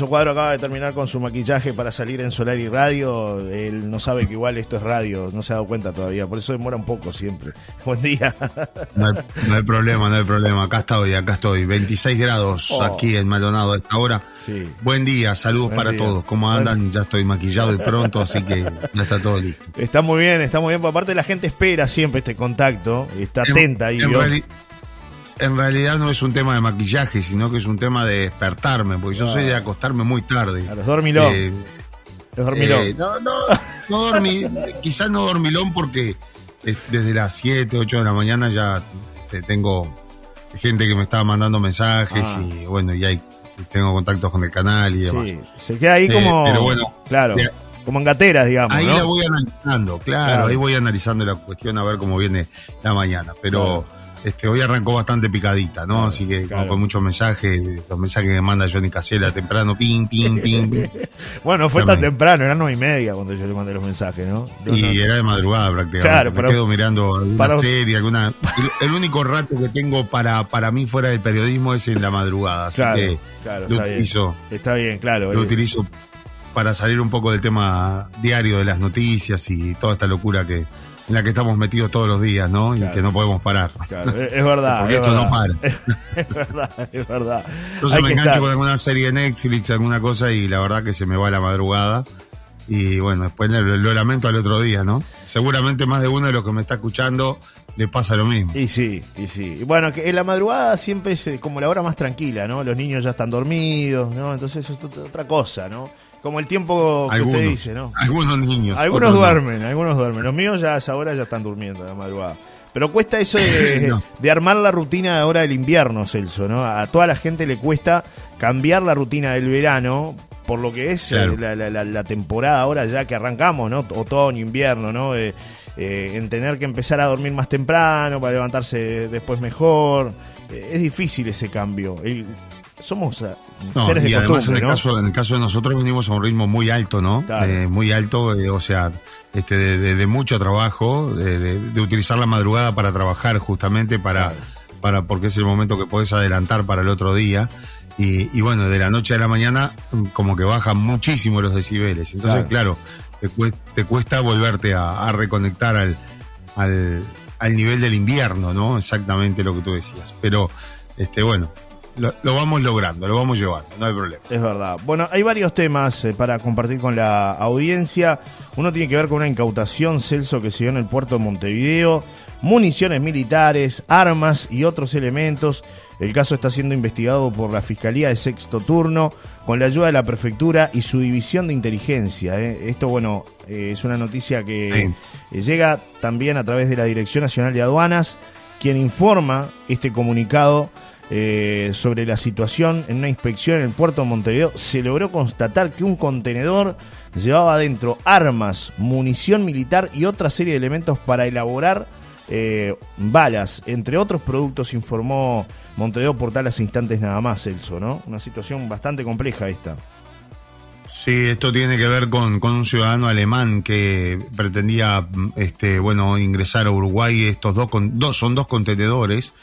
Celso Cuadro acaba de terminar con su maquillaje para salir en Solar y Radio. Él no sabe que igual esto es radio, no se ha dado cuenta todavía, por eso demora un poco siempre. Buen día. No hay, problema, no hay problema. Acá estoy, acá estoy. 26 grados Oh. aquí en Maldonado a esta hora. Sí. Buen día, saludos Buen para día. todos. ¿Cómo andan? Ya estoy maquillado y pronto, así que ya está todo listo. Está muy bien, está muy bien. Aparte la gente espera siempre este contacto, está En- atenta ahí. en, en realidad no es un tema de maquillaje, sino que es un tema de despertarme, porque yo Ah. soy de acostarme muy tarde. A los dormilón. Eh, los dormilón. eh, no, no, no dormí, quizás no dormilón porque eh, desde las 7, 8 de la mañana ya eh, tengo gente que me estaba mandando mensajes Ah. y bueno, y hay, tengo contactos con el canal y demás. Sí, se queda ahí Eh, como. pero bueno, claro, como en gateras, digamos. Ahí ¿no? la voy analizando, claro, Claro. ahí voy analizando la cuestión a ver cómo viene la mañana. Pero este hoy arrancó bastante picadita, ¿no? Claro, Así que claro. con, muchos mensajes, los mensajes que manda Johnny Casella temprano, ping, ping, ping, ping. Bueno, no fue tan temprano, eran nueve y media cuando yo le mandé los mensajes, ¿no? Yo Y no- era de madrugada prácticamente. Claro, me pero- quedo mirando alguna para- serie, alguna. El, el único rato que tengo para, para mí fuera del periodismo es en la madrugada. Así Claro, que claro, lo está bien. utilizo, Está bien, claro. lo eh, utilizo para salir un poco del tema diario de las noticias y toda esta locura que en la que estamos metidos todos los días, ¿no? Y que no podemos parar. claro, es, verdad. Porque es esto no para. Es verdad, es verdad. Entonces Hay me engancho estar. con alguna serie de Netflix, alguna cosa, y la verdad que se me va la madrugada. Y bueno, después lo, lo lamento al otro día, ¿no? Seguramente más de uno de los que me está escuchando le pasa lo mismo. Y sí, y sí. Bueno, que en la madrugada siempre es eh, como la hora más tranquila, ¿no? Los niños ya están dormidos, ¿no? Entonces eso es ot- otra cosa, ¿no? Como el tiempo que Algunos, usted dice, ¿no? algunos niños. Algunos no. duermen, algunos duermen. Los míos ya a esa hora ya están durmiendo a la madrugada. Pero cuesta eso de, No. de armar la rutina ahora del invierno, Celso, ¿no? A toda la gente le cuesta cambiar la rutina del verano por lo que es Claro. eh, la, la- la- la temporada ahora ya que arrancamos, ¿no? Otoño, invierno, ¿no? Eh, eh, en tener que empezar a dormir más temprano para levantarse después mejor. Eh, es difícil ese cambio. El- somos No, seres de además en el, ¿no? caso, en el caso de nosotros venimos a un ritmo muy alto, ¿no? Eh, muy alto, eh, o sea, este, de, de- de mucho trabajo, de, de- de utilizar la madrugada para trabajar justamente, para, Claro. para porque es el momento que podés adelantar para el otro día. Y, y bueno, de la noche a la mañana mm, como que bajan muchísimo los decibeles. Entonces, claro, te, cuesta, te cuesta volverte a, a reconectar al, al, al nivel del invierno, ¿no? Exactamente lo que tú decías. Pero, este, bueno, lo, lo vamos logrando, lo vamos llevando, no hay problema. Es verdad. Bueno, hay varios temas eh, para compartir con la audiencia. Uno tiene que ver con una incautación, Celso, que se dio en el puerto de Montevideo, municiones militares, armas y otros elementos. El caso está siendo investigado por la Fiscalía de Sexto Turno con la ayuda de la Prefectura y su División de Inteligencia. eh. Esto, bueno, eh, es una noticia que eh, llega también a través de la Dirección Nacional de Aduanas, quien informa este comunicado eh, sobre la situación en una inspección en el puerto de Montevideo. Se logró constatar que un contenedor llevaba adentro armas, munición militar y otra serie de elementos para elaborar eh, balas, entre otros productos, informó Montevideo por talas instantes nada más, Celso, ¿no? Una situación bastante compleja esta. Sí, esto tiene que ver con, con un ciudadano alemán que pretendía, mm, este, bueno, ingresar a Uruguay. Estos dos, con, dos son dos contenedores.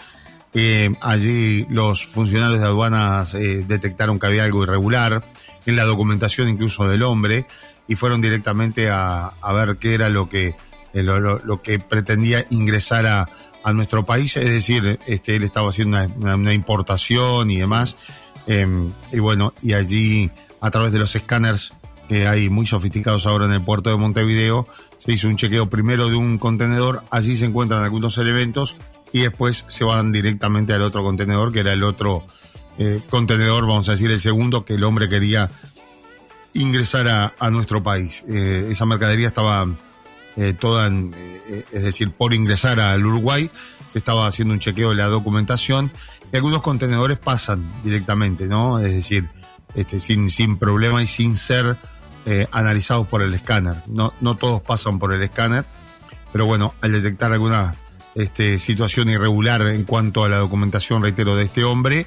Eh, allí los funcionarios de aduanas eh, detectaron que había algo irregular en la documentación incluso del hombre y fueron directamente a, a ver qué era lo que lo, lo- lo que pretendía ingresar a, a nuestro país. Es decir, este, él estaba haciendo una, importación y demás. Eh, y bueno, y allí a través de los escáneres que hay muy sofisticados ahora en el puerto de Montevideo, se hizo un chequeo primero de un contenedor, allí se encuentran algunos elementos y después se van directamente al otro contenedor, que era el otro eh, contenedor, vamos a decir, el segundo que el hombre quería ingresar a, a nuestro país. Eh, esa mercadería estaba eh, toda, eh, es decir, por ingresar al Uruguay, se estaba haciendo un chequeo de la documentación y algunos contenedores pasan directamente, ¿no? Es decir, este, sin, sin problema y sin ser eh, analizados por el escáner. No, no todos pasan por el escáner, pero bueno, al detectar alguna este, situación irregular en cuanto a la documentación, reitero, de este hombre,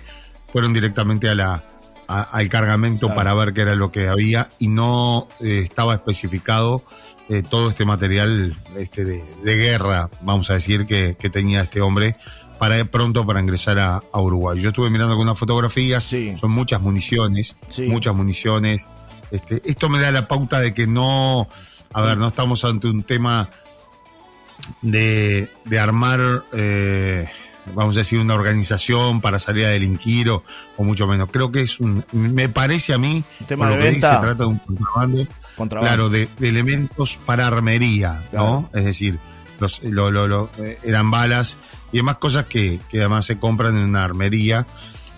fueron directamente a la, a- al cargamento Claro. para ver qué era lo que había y no eh, estaba especificado eh, todo este material este, de, de guerra, vamos a decir, que, que tenía este hombre para pronto para ingresar a, Uruguay. Yo estuve mirando algunas fotografías, Sí. son muchas municiones, Sí. muchas municiones. Este, esto me da la pauta de que no, a ver, no estamos ante un tema de, de armar, eh, vamos a decir, una organización para salir a delinquir o, o mucho menos. Creo que es un, me parece a mí, tema de lo que dice, se trata de un contrabando, Contrabando. claro, de, de elementos para armería, ¿no? Es decir, los, lo, lo- lo- eh, eran balas y demás cosas que, que además se compran en una armería,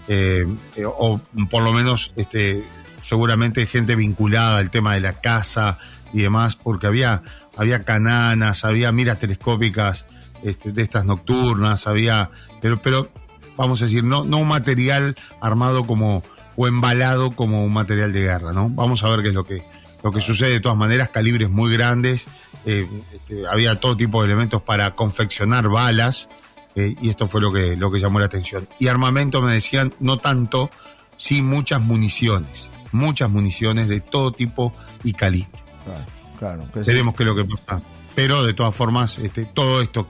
eh, eh, o por lo menos este, seguramente gente vinculada al tema de la casa y demás, porque había, había cananas, había miras telescópicas este, de estas nocturnas, había, pero, pero vamos a decir, no, no un material armado como o embalado como un material de guerra, ¿no? Vamos a ver qué es lo que, lo que sucede de todas maneras, calibres muy grandes, eh, este, había todo tipo de elementos para confeccionar balas, eh, y esto fue lo que, lo que llamó la atención. Y armamento, me decían, no tanto, sí muchas municiones, muchas municiones de todo tipo y calibre. Claro, claro. que sí. Veremos qué es lo que pasa. Pero de todas formas, este, todo esto,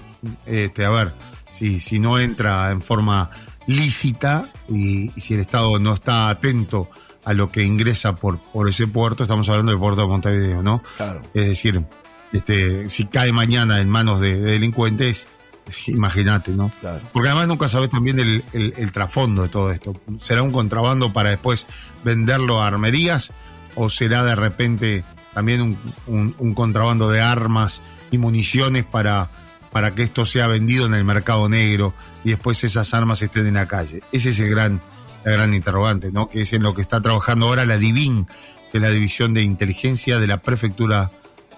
este, a ver, si, si no entra en forma lícita y, y si el Estado no está atento a lo que ingresa por, por ese puerto, estamos hablando del puerto de Montevideo, ¿no? Claro. Es decir, este, si cae mañana en manos de, de delincuentes, imagínate, ¿no? Claro. Porque además nunca sabes también el, el- el trasfondo de todo esto. ¿Será un contrabando para después venderlo a armerías? ¿O será de repente también un, un- un contrabando de armas y municiones para, para que esto sea vendido en el mercado negro y después esas armas estén en la calle? Ese es el gran, la gran interrogante, ¿no? Que es en lo que está trabajando ahora la DIVIN, que es la División de Inteligencia de la Prefectura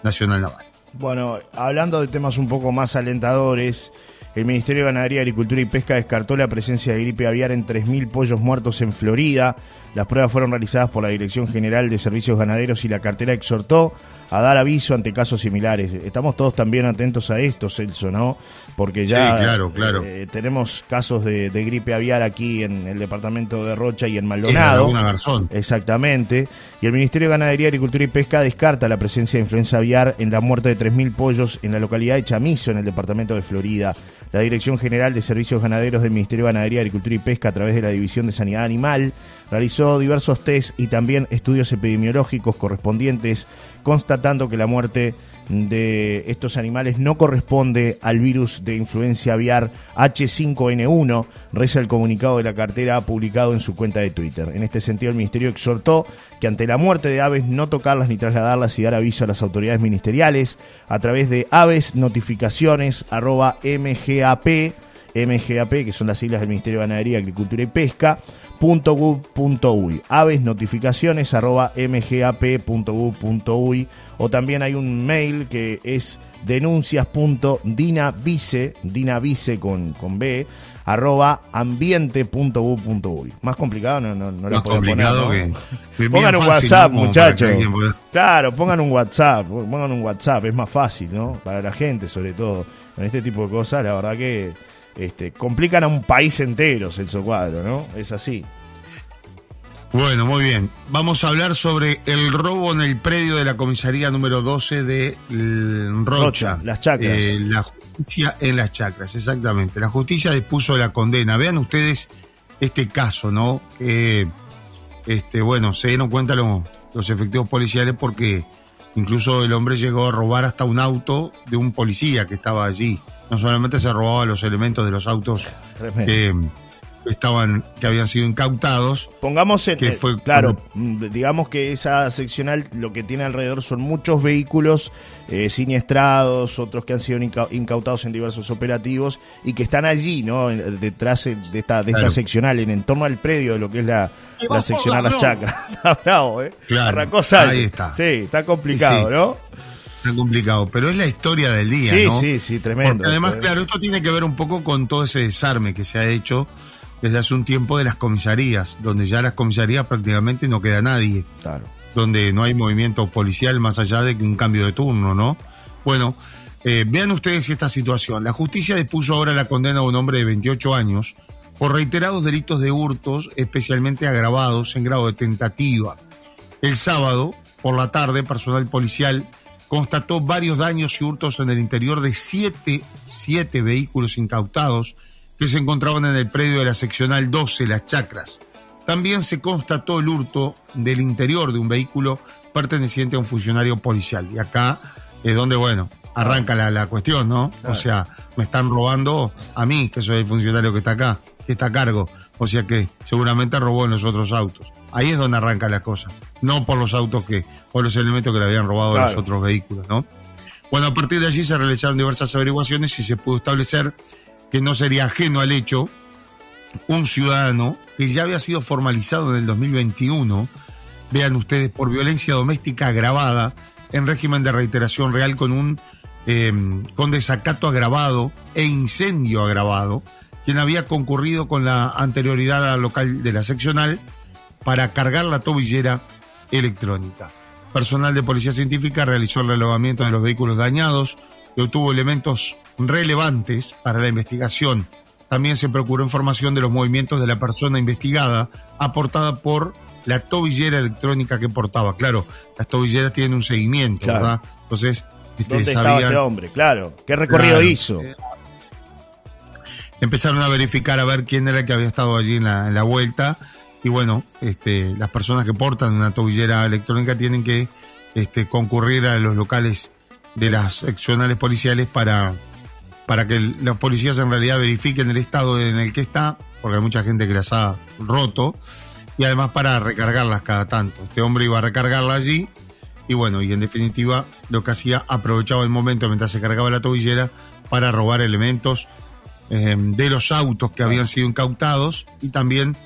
Nacional Naval. Bueno, hablando de temas un poco más alentadores, el Ministerio de Ganadería, Agricultura y Pesca descartó la presencia de gripe aviar en 3.000 pollos muertos en Florida. Las pruebas fueron realizadas por la Dirección General de Servicios Ganaderos y la cartera exhortó a dar aviso ante casos similares. Estamos todos también atentos a esto, Celso, ¿no? Porque ya Sí, claro, claro. eh, tenemos casos de, de gripe aviar aquí en el departamento de Rocha y en Maldonado. Garzón. Exactamente. Y el Ministerio de Ganadería, Agricultura y Pesca descarta la presencia de influenza aviar en la muerte de 3.000 pollos en la localidad de Chamizo, en el departamento de Florida. La Dirección General de Servicios Ganaderos del Ministerio de Ganadería, Agricultura y Pesca, a través de la División de Sanidad Animal, realizó diversos test y también estudios epidemiológicos correspondientes, constatando que la muerte de estos animales no corresponde al virus de influencia aviar H5N1, reza el comunicado de la cartera publicado en su cuenta de Twitter. En este sentido, el Ministerio exhortó que ante la muerte de aves no tocarlas ni trasladarlas y dar aviso a las autoridades ministeriales a través de aves notificaciones arroba mgap, que son las siglas del Ministerio de Ganadería, Agricultura y Pesca, .gov.uy, aves notificaciones arroba mgap.gov.uy o también hay un mail que es denuncias.dinavice, dinavice con, con B, arroba ambiente.gov.uy. Más complicado no, no, no Más complicado poner, ¿no? que. Pongan un fácil, WhatsApp, muchachos. pueda- Claro, pongan un WhatsApp, pongan un WhatsApp, es más fácil, ¿no? Para la gente, sobre todo. Con este tipo de cosas, la verdad que este, complican a un país entero, Celso Cuadro, ¿no? Es así. Bueno, muy bien. Vamos a hablar sobre el robo en el predio de la comisaría número 12 de L- Rocha. Rocha, Las Chacras. Eh, la justicia en las chacras, exactamente. La justicia dispuso la condena. Vean ustedes este caso, ¿no? Que, este, bueno, se dieron cuenta los, los efectivos policiales porque incluso el hombre llegó a robar hasta un auto de un policía que estaba allí. No solamente se robaba los elementos de los autos Tremendo. que estaban, que habían sido incautados, Pongamos en. que eh, fue claro, mm, digamos que esa seccional lo que tiene alrededor son muchos vehículos eh, siniestrados, otros que han sido inca- incautados en diversos operativos y que están allí, ¿no? En- Detrás eh, de esta, de esta seccional, en entorno al predio de lo que es la, la seccional Las Chacras. Está bravo, ¿eh? Claro, ahí está. Sí, está complicado, Sí. ¿no? Está complicado, pero es la historia del día, Sí, ¿no? sí, sí, tremendo. Porque además, Tremendo. claro, esto tiene que ver un poco con todo ese desarme que se ha hecho desde hace un tiempo de las comisarías, donde ya las comisarías prácticamente no queda nadie, Claro. donde no hay movimiento policial más allá de un cambio de turno, ¿no? Bueno, eh, vean ustedes esta situación. La justicia dispuso ahora la condena a un hombre de 28 años por reiterados delitos de hurtos, especialmente agravados en grado de tentativa. El sábado, por la tarde, personal policial constató varios daños y hurtos en el interior de siete, siete vehículos incautados que se encontraban en el predio de la seccional 12, Las Chacras. También se constató el hurto del interior de un vehículo perteneciente a un funcionario policial. Y acá es donde, bueno, arranca la, cuestión, ¿no? O sea, me están robando a mí, que soy el funcionario que está acá, que está a cargo. O sea que seguramente robó en los otros autos. Ahí es donde arranca la cosa. No por los autos que, por los elementos que le habían robado a los otros vehículos, ¿no? Bueno, a partir de allí se realizaron diversas averiguaciones y se pudo establecer que no sería ajeno al hecho un ciudadano que ya había sido formalizado en el 2021, vean ustedes, por violencia doméstica agravada en régimen de reiteración real con un em, con desacato agravado e incendio agravado, quien había concurrido con la anterioridad a la local de la seccional para cargar la tobillera electrónica. Personal de Policía Científica realizó el relevamiento de los vehículos dañados y obtuvo elementos relevantes para la investigación. También se procuró información de los movimientos de la persona investigada, aportada por la tobillera electrónica que portaba. Claro, las tobilleras tienen un seguimiento, ¿verdad? Entonces, este, ¿dónde estaba este hombre? Claro, ¿qué recorrido hizo? Empezaron a verificar a ver quién era el que había estado allí en la, en la vuelta y bueno, este, las personas que portan una tobillera electrónica tienen que este, concurrir a los locales de las seccionales policiales para, para que los policías en realidad verifiquen el estado en el que está, porque hay mucha gente que las ha roto, y además para recargarlas cada tanto. Este hombre iba a recargarla allí, y bueno, y en definitiva lo que hacía, aprovechaba el momento mientras se cargaba la tobillera para robar elementos eh, de los autos que habían sido incautados y también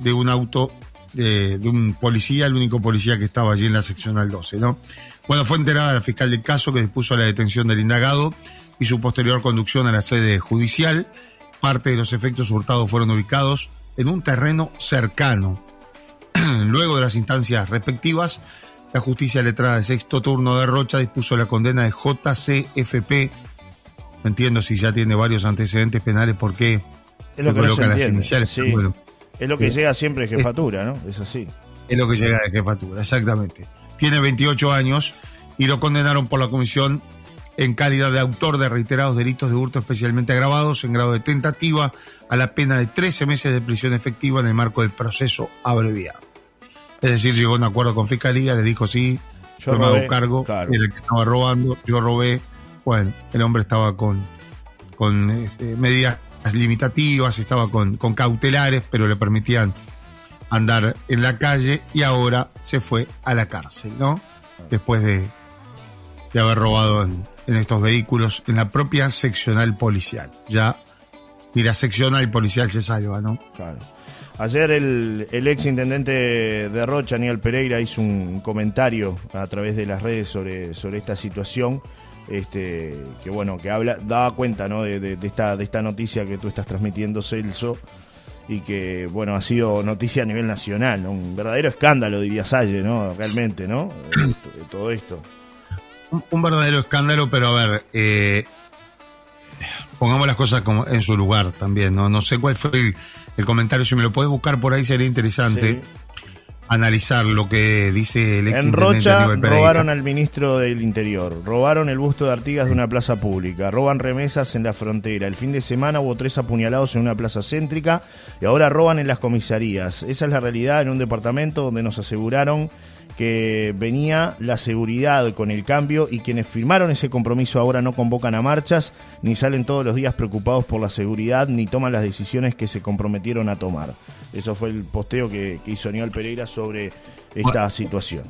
de un auto de, un policía, el único policía que estaba allí en la seccional 12, ¿no? Bueno, fue enterada la fiscal del caso que dispuso la detención del indagado y su posterior conducción a la sede judicial. Parte de los efectos hurtados fueron ubicados en un terreno cercano. Luego de las instancias respectivas, la justicia letrada de sexto turno de Rocha dispuso la condena de JCFP. No entiendo si ya tiene varios antecedentes penales, por qué se colocan las iniciales. Bueno, es lo que llega siempre de jefatura, ¿no? Es así. Es lo que llega de jefatura, exactamente. Tiene 28 años y lo condenaron por la comisión en calidad de autor de reiterados delitos de hurto especialmente agravados en grado de tentativa a la pena de 13 meses de prisión efectiva en el marco del proceso abreviado. Es decir, llegó a un acuerdo con Fiscalía, le dijo sí, yo, me hago cargo, era el que estaba robando, yo robé. Bueno, el hombre estaba con, con este, medidas limitativas, estaba con, con cautelares, pero le permitían andar en la calle y ahora se fue a la cárcel, ¿no? Después de, de haber robado en, estos vehículos en la propia seccional policial. Ya la seccional policial se salva, ¿no? Claro. Ayer el, el ex intendente de Rocha, Aníbal Pereira, hizo un comentario a través de las redes sobre, sobre esta situación este, que bueno, que habla, daba cuenta ¿no? de, esta, de esta noticia que tú estás transmitiendo, Celso, y que bueno, ha sido noticia a nivel nacional, un verdadero escándalo, diría Salle, ¿no? Realmente, ¿no? De, todo esto. Un, verdadero escándalo, pero a ver, eh, pongamos las cosas como en su lugar también, ¿no? No sé cuál fue el, comentario, si me lo puedes buscar por ahí sería interesante analizar lo que dice el ex En Rocha robaron al ministro del Interior, robaron el busto de Artigas de una plaza pública, roban remesas en la frontera. El fin de semana hubo tres apuñalados en una plaza céntrica y ahora roban en las comisarías. Esa es la realidad en un departamento donde nos aseguraron que venía la seguridad con el cambio y quienes firmaron ese compromiso ahora no convocan a marchas, ni salen todos los días preocupados por la seguridad, ni toman las decisiones que se comprometieron a tomar. Eso fue el posteo que, hizo Aníbal Pereira sobre esta situación.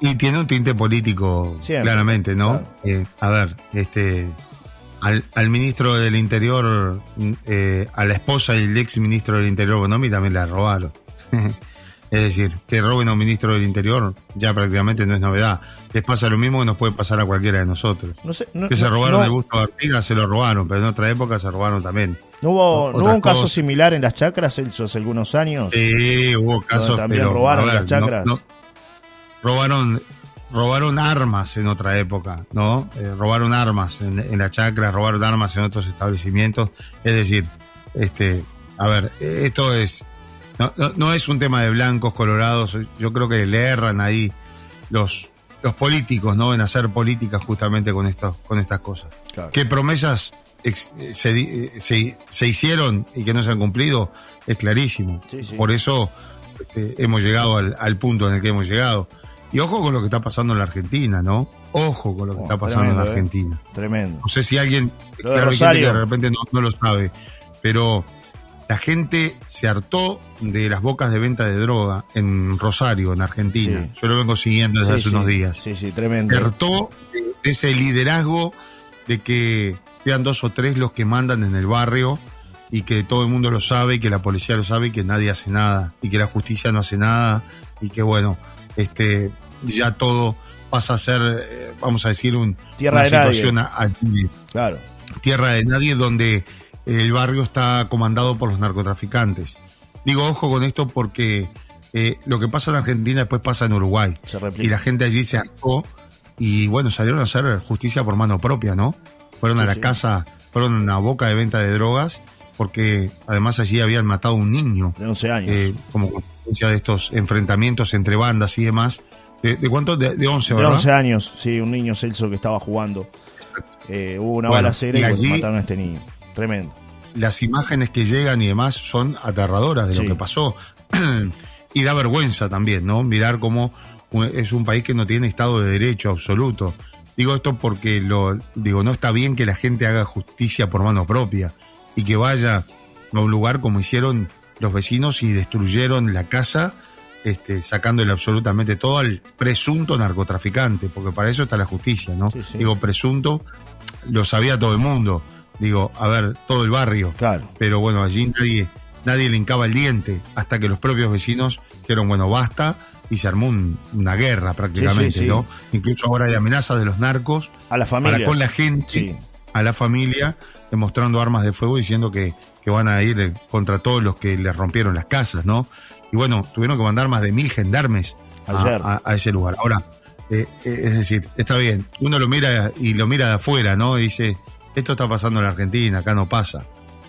Y tiene un tinte político, claramente, ¿no? Eh, a ver, este, al, ministro del Interior, eh, a la esposa y el ex ministro del Interior Bonomi también la robaron. Es decir, que roben a un ministro del Interior ya prácticamente no es novedad. Les pasa lo mismo que nos puede pasar a cualquiera de nosotros. que se robaron el busto de Artigas, se lo robaron, pero en otra época se robaron también. ¿No hubo, ¿no hubo un caso similar en las chacras, hace algunos años? Sí, hubo casos. También robaron las chacras. robaron, robaron armas en otra época, ¿no? Eh, robaron armas en, en la chacra, robaron armas en otros establecimientos. Es decir, este, a ver, esto es no, no, es un tema de blancos, colorados. Yo creo que le erran ahí los, los políticos, ¿no? En hacer política justamente con, esto, con estas cosas. ¿Qué promesas se, se, hicieron y que no se han cumplido es clarísimo. Por eso este, hemos llegado al, punto en el que hemos llegado. Y ojo con lo que está pasando en la Argentina, ¿no? Ojo con lo que oh, está pasando en la ¿eh? Argentina. Tremendo. No sé si alguien, claro, que de repente no, lo sabe, pero la gente se hartó de las bocas de venta de droga en Rosario, en Argentina. Yo lo vengo siguiendo desde hace unos días. Sí, sí, tremendo. Se hartó de ese liderazgo de que sean dos o tres los que mandan en el barrio y que todo el mundo lo sabe y que la policía lo sabe y que nadie hace nada y que la justicia no hace nada y que bueno, este ya todo pasa a ser, eh, vamos a decir, un, tierra una de situación nadie. claro. tierra de nadie donde el barrio está comandado por los narcotraficantes. Digo ojo con esto porque eh, lo que pasa en Argentina después pasa en Uruguay y la gente allí se hartó y bueno salieron a hacer justicia por mano propia, ¿no? Fueron a la casa, fueron a una boca de venta de drogas porque además allí habían matado a un niño. De 11 años. Eh, como consecuencia de estos enfrentamientos entre bandas y demás. ¿De, de cuánto? De, de 11, ¿verdad? De 11 años, sí, un niño Celso que estaba jugando. Eh, hubo una bala balacera y, allí, mataron a este niño. Tremendo. Las imágenes que llegan y demás son aterradoras de lo que pasó. y da vergüenza también, ¿no? Mirar cómo es un país que no tiene Estado de Derecho absoluto. Digo esto porque lo digo, no está bien que la gente haga justicia por mano propia y que vaya a un lugar como hicieron los vecinos y destruyeron la casa, este, sacándole absolutamente todo al presunto narcotraficante, porque para eso está la justicia, ¿no? Digo, presunto, lo sabía todo el mundo, digo, a ver, todo el barrio. Claro. Pero bueno, allí nadie, nadie le hincaba el diente, hasta que los propios vecinos dijeron, bueno, basta, y se armó una guerra prácticamente, ¿no? Incluso ahora hay amenazas de los narcos. A la familia. Para con la gente, a la familia, demostrando armas de fuego diciendo que, que van a ir contra todos los que les rompieron las casas, ¿no? Y bueno, tuvieron que mandar más de mil gendarmes a, ese lugar. Ahora, eh, eh, es decir, está bien, uno lo mira y lo mira de afuera, ¿no? Y dice, esto está pasando en la Argentina, acá no pasa.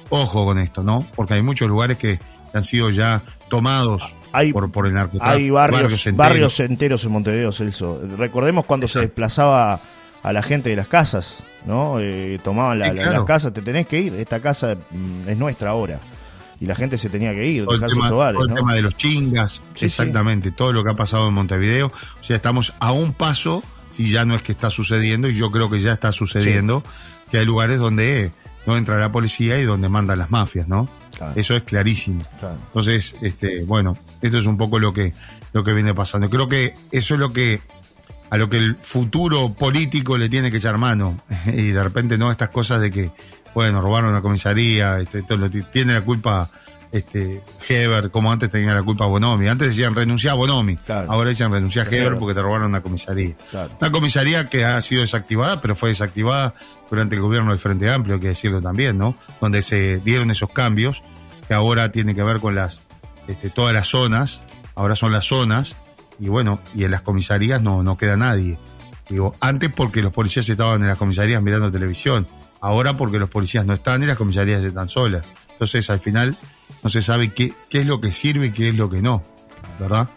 Ojo con esto, ¿no? Porque hay muchos lugares que han sido ya tomados por, por el narcotráfico. Hay barrios, barrios, enteros. en Montevideo, Celso. Recordemos cuando se desplazaba a la gente de las casas, ¿no? Eh, tomaban la, las casas, te tenés que ir, esta casa mm, es nuestra ahora. Y la gente se tenía que ir, todo dejar el tema, sus hogares. Todo el tema de los chingas, exactamente, todo lo que ha pasado en Montevideo. O sea, estamos a un paso, si ya no es que está sucediendo, y yo creo que ya está sucediendo, que hay lugares donde no entra la policía y donde mandan las mafias, ¿no? Eso es clarísimo. Entonces, este, bueno, esto es un poco lo que, lo que viene pasando. Creo que eso es lo que a lo que el futuro político le tiene que echar mano. Y de repente no estas cosas de que, bueno, robaron la comisaría, este, tiene la culpa este, Heber, como antes tenía la culpa Bonomi. Antes decían renunciar a Bonomi, ahora dicen renunciar a Heber porque te robaron una comisaría. Una comisaría que ha sido desactivada, pero fue desactivada durante el gobierno del Frente Amplio, hay que decirlo también, ¿no? Donde se dieron esos cambios que ahora tienen que ver con las este, todas las zonas, ahora son las zonas y bueno, y en las comisarías no, no queda nadie. Digo, antes porque los policías estaban en las comisarías mirando televisión, ahora porque los policías no están y las comisarías están solas. Entonces al final no se sabe qué, qué es lo que sirve y qué es lo que no, ¿verdad?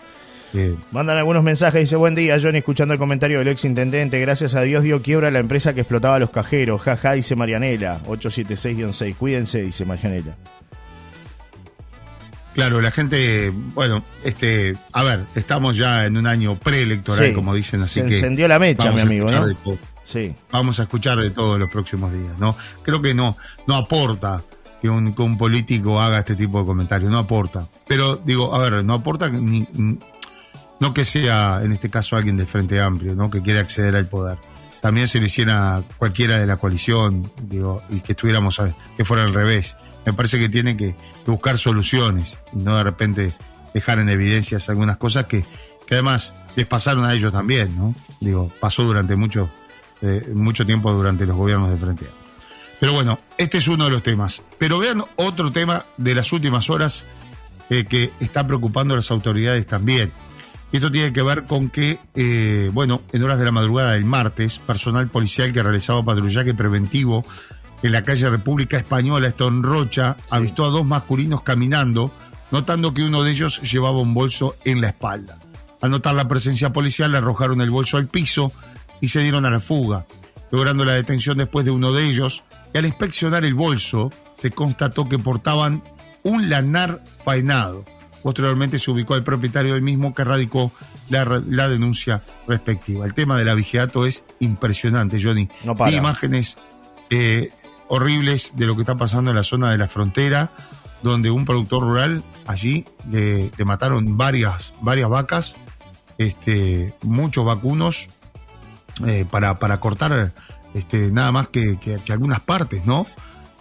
Eh, Mandan algunos mensajes, dice buen día Johnny, escuchando el comentario del ex intendente, gracias a Dios dio quiebra la empresa que explotaba los cajeros, jaja, dice Marianela, 876-6, cuídense, dice Marianela. Claro, la gente, bueno, este, a ver, estamos ya en un año preelectoral, como dicen, así Se que. encendió la mecha, mi amigo, ¿no? Sí. Vamos a escuchar de todo en los próximos días, ¿no? Creo que no, no aporta que un, que un político haga este tipo de comentarios, no aporta. Pero digo, a ver, no aporta ni, no que sea en este caso alguien del Frente Amplio, ¿no? Que quiere acceder al poder. También se lo hiciera cualquiera de la coalición, digo, y que estuviéramos, que fuera al revés me parece que tienen que, buscar soluciones y no de repente dejar en evidencias algunas cosas que, además les pasaron a ellos también, ¿no? Digo, pasó durante mucho, eh, mucho tiempo durante los gobiernos de Frente Pero bueno, este es uno de los temas. Pero vean otro tema de las últimas horas eh, que está preocupando a las autoridades también. Y esto tiene que ver con que, eh, bueno, en horas de la madrugada del martes, personal policial que realizaba patrullaje preventivo en la calle República Española, esto en Rocha, avistó a dos masculinos caminando, notando que uno de ellos llevaba un bolso en la espalda. Al notar la presencia policial, le arrojaron el bolso al piso y se dieron a la fuga, logrando la detención después de uno de ellos, y al inspeccionar el bolso se constató que portaban un lanar faenado. Posteriormente se ubicó al propietario del mismo que radicó la, denuncia respectiva. El tema del abigeato es impresionante, Johnny. No para. imágenes eh, horribles de lo que está pasando en la zona de la frontera, donde un productor rural allí le, mataron varias, varias vacas, este, muchos vacunos, eh, para, para cortar este, nada más que, algunas partes, ¿no?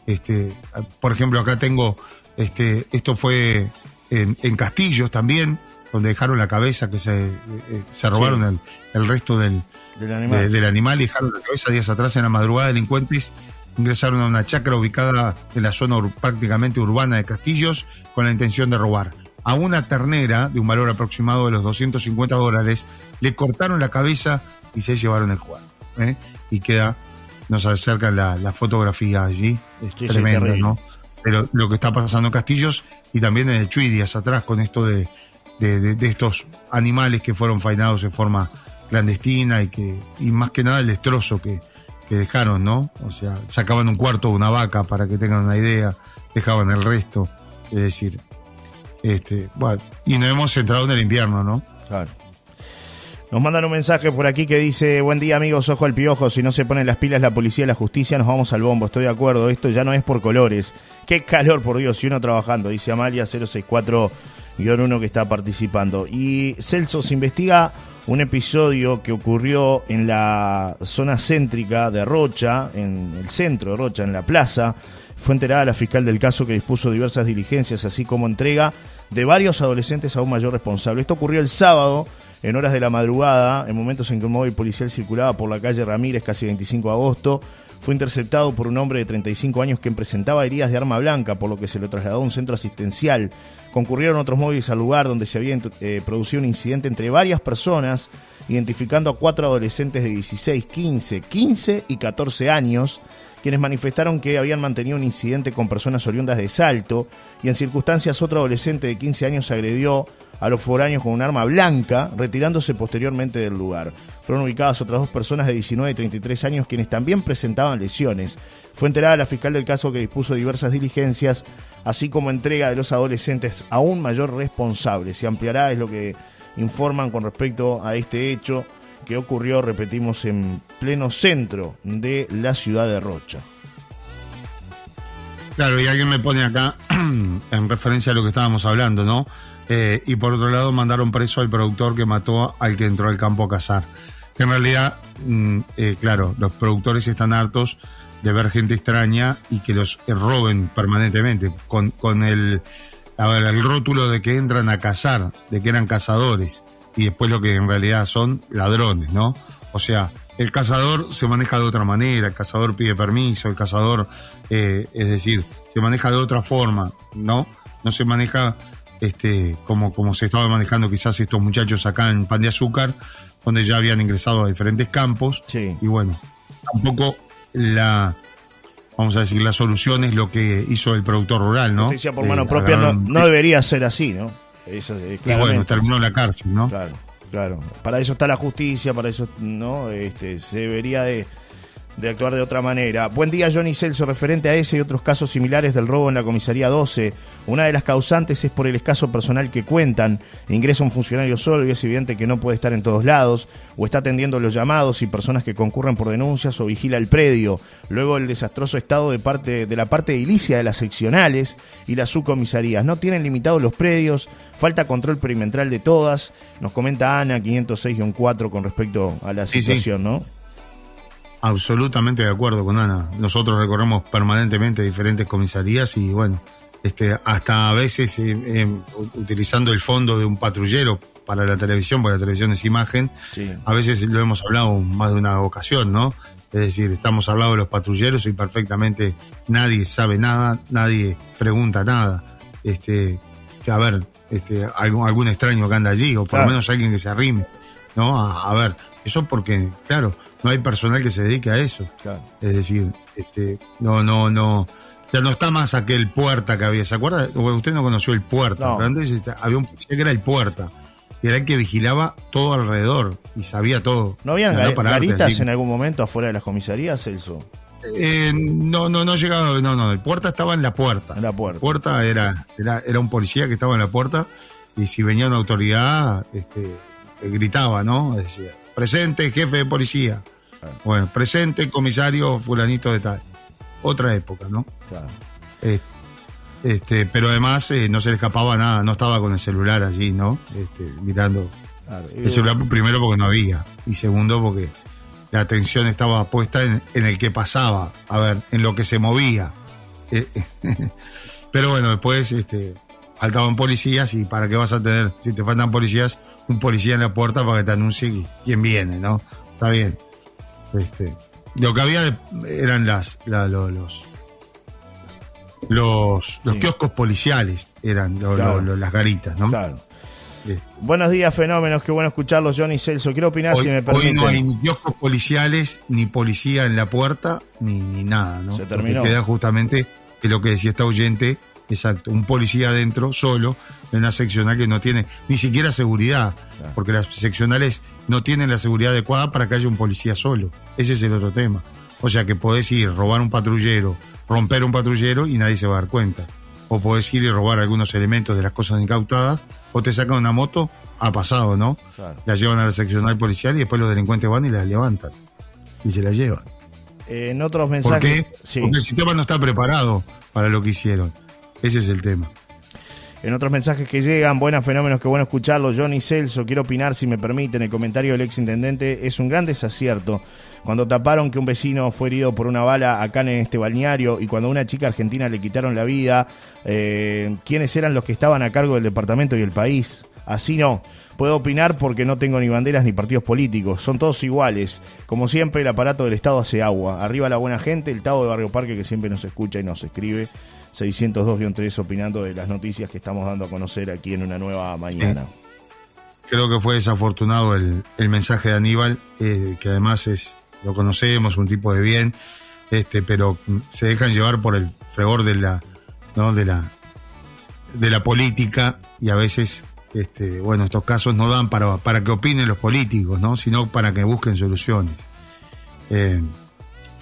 Este, por ejemplo, acá tengo, este, esto fue en, Castillos también, donde dejaron la cabeza, que se, eh, se robaron el, resto del, del animal. y dejaron la cabeza días atrás en la madrugada. Delincuentes ingresaron a una chacra ubicada en la zona prácticamente urbana de Castillos con la intención de robar. A una ternera de un valor aproximado de los 250 dólares le cortaron la cabeza y se llevaron el juego. ¿eh? Y queda, nos acerca la, fotografía allí, es tremendo, ¿no? Pero lo que está pasando en Castillos y también en el Chuy días atrás con esto de, de, estos animales que fueron fainados de forma clandestina y que y más que nada el destrozo que, que dejaron, ¿no? O sea, sacaban un cuarto de una vaca para que tengan una idea, dejaban el resto, es decir, este, bueno, y nos hemos entrado en el invierno, ¿no? Claro. Nos mandan un mensaje por aquí que dice, buen día amigos, ojo al piojo, si no se ponen las pilas la policía y la justicia nos vamos al bombo, estoy de acuerdo, esto ya no es por colores. Qué calor, por Dios, y uno trabajando, dice Amalia 064-1 que está participando. Y Celso se investiga un episodio que ocurrió en la zona céntrica de Rocha, en el centro de Rocha, en la plaza. Fue enterada la fiscal del caso que dispuso diversas diligencias, así como entrega de varios adolescentes a un mayor responsable. Esto ocurrió el sábado, en horas de la madrugada, en momentos en que un móvil policial circulaba por la calle Ramírez, casi 25 de agosto. Fue interceptado por un hombre de 35 años que presentaba heridas de arma blanca, por lo que se lo trasladó a un centro asistencial. Concurrieron otros móviles al lugar donde se había eh, producido un incidente entre varias personas, identificando a cuatro adolescentes de 16, 15, 15 y 14 años, quienes manifestaron que habían mantenido un incidente con personas oriundas de Salto y en circunstancias otro adolescente de 15 años agredió a los foráneos con un arma blanca, retirándose posteriormente del lugar. Fueron ubicadas otras dos personas de 19 y 33 años quienes también presentaban lesiones. Fue enterada la fiscal del caso que dispuso diversas diligencias, así como entrega de los adolescentes a un mayor responsable. Se ampliará, es lo que informan con respecto a este hecho que ocurrió, repetimos, en pleno centro de la ciudad de Rocha. Claro, y alguien me pone acá, en referencia a lo que estábamos hablando, ¿no? Eh, y por otro lado mandaron preso al productor que mató al que entró al campo a cazar. Que en realidad, mm, eh, claro, los productores están hartos de ver gente extraña y que los roben permanentemente, con, con el, el rótulo de que entran a cazar, de que eran cazadores, y después lo que en realidad son ladrones, ¿no? O sea, el cazador se maneja de otra manera, el cazador pide permiso, el cazador, eh, es decir, se maneja de otra forma, ¿no? No se maneja este, como, como se estaba manejando quizás estos muchachos acá en Pan de Azúcar, donde ya habían ingresado a diferentes campos. Y bueno, tampoco la, vamos a decir, la solución es lo que hizo el productor rural, ¿no? Justicia por mano eh, propia no, debería ser así, ¿no? Eso, y bueno, terminó la cárcel, ¿no? Claro, claro. Para eso está la justicia, para eso, ¿no? Este, se debería de de actuar de otra manera. Buen día, Johnny Celso. Referente a ese y otros casos similares del robo en la comisaría 12, una de las causantes es por el escaso personal que cuentan. Ingresa un funcionario solo y es evidente que no puede estar en todos lados, o está atendiendo los llamados y personas que concurren por denuncias o vigila el predio. Luego el desastroso estado de, parte, de la parte edilicia de las seccionales y las subcomisarías. No tienen limitados los predios, falta control perimetral de todas. Nos comenta Ana 506-4 con respecto a la situación, ¿no? Absolutamente de acuerdo con Ana. Nosotros recorremos permanentemente diferentes comisarías y bueno, este, hasta a veces eh, eh, utilizando el fondo de un patrullero para la televisión, porque la televisión es imagen, a veces lo hemos hablado más de una ocasión, ¿no? Es decir, estamos hablando de los patrulleros y perfectamente nadie sabe nada, nadie pregunta nada. Este, que a ver, este, algún, algún extraño que anda allí, o por lo menos alguien que se arrime, ¿no? a ver, eso porque, claro, no hay personal que se dedique a eso. Es decir, este, no, no, no. Ya no está más aquel puerta que había. ¿Se acuerda? Usted no conoció el puerta, pero antes este, había un policía que era el puerta. Y era el que vigilaba todo alrededor y sabía todo. ¿No habían garitas en algún momento afuera de las comisarías, Celso? Eh, no, no, no llegaba, no, no, el puerta estaba en la puerta. En la puerta. puerta era, era, era un policía que estaba en la puerta y si venía una autoridad, este, gritaba, ¿no? Decía, presente jefe de policía. Bueno, presente comisario fulanito de tal. Otra época, ¿no? Claro. Eh, este, pero además eh, no se le escapaba nada, no estaba con el celular allí, ¿no? Este, mirando claro. el celular primero porque no había y segundo porque la atención estaba puesta en, en el que pasaba, a ver, en lo que se movía. Eh, pero bueno, después este, faltaban policías y para qué vas a tener, si te faltan policías, un policía en la puerta para que te anuncie quién viene, ¿no? Está bien. Este, lo que había eran las, la, lo- los los, los Sí. kioscos policiales, eran lo- Claro. lo- lo- las garitas, ¿no? Claro. Este, Buenos días, fenómenos. Qué bueno escucharlos, Johnny Celso. Quiero opinar, Hoy, si me hoy permiten. no hay ni kioscos policiales, ni policía en la puerta, ni, ni nada, ¿no? Se Porque terminó. queda justamente, que lo que decía esta oyente, exacto, un policía adentro, solo, en una seccional que no tiene ni siquiera seguridad, Claro. porque las seccionales no tienen la seguridad adecuada para que haya un policía solo. Ese es el otro tema. O sea que podés ir, robar un patrullero, romper un patrullero y nadie se va a dar cuenta. O podés ir y robar algunos elementos de las cosas incautadas, o te sacan una moto, ha pasado, ¿no? Claro. la llevan a la seccional policial y después los delincuentes van y la levantan y se la llevan. Eh, en otros ¿Por mensajes. qué? Sí. Porque el sistema no está preparado para lo que hicieron. Ese es el tema. En otros mensajes que llegan, buenas fenómenos, qué bueno escucharlos. Johnny Celso, quiero opinar si me permiten. El comentario del ex intendente es un gran desacierto. Cuando taparon que un vecino fue herido por una bala acá en este balneario y cuando a una chica argentina le quitaron la vida, eh, ¿quiénes eran los que estaban a cargo del departamento y el país? Así no. Puedo opinar porque no tengo ni banderas ni partidos políticos. Son todos iguales. Como siempre, el aparato del Estado hace agua. Arriba la buena gente, el Tavo de Barrio Parque que siempre nos escucha y nos escribe. 602-3 opinando de las noticias que estamos dando a conocer aquí en una nueva mañana. Creo que fue desafortunado el, el mensaje de Aníbal, eh, que además es lo conocemos, un tipo de bien, este, pero mm, se dejan llevar por el fragor de la, ¿no? de la, de la política y a veces, este, bueno, estos casos no dan para, para que opinen los políticos, ¿no? sino para que busquen soluciones. Eh,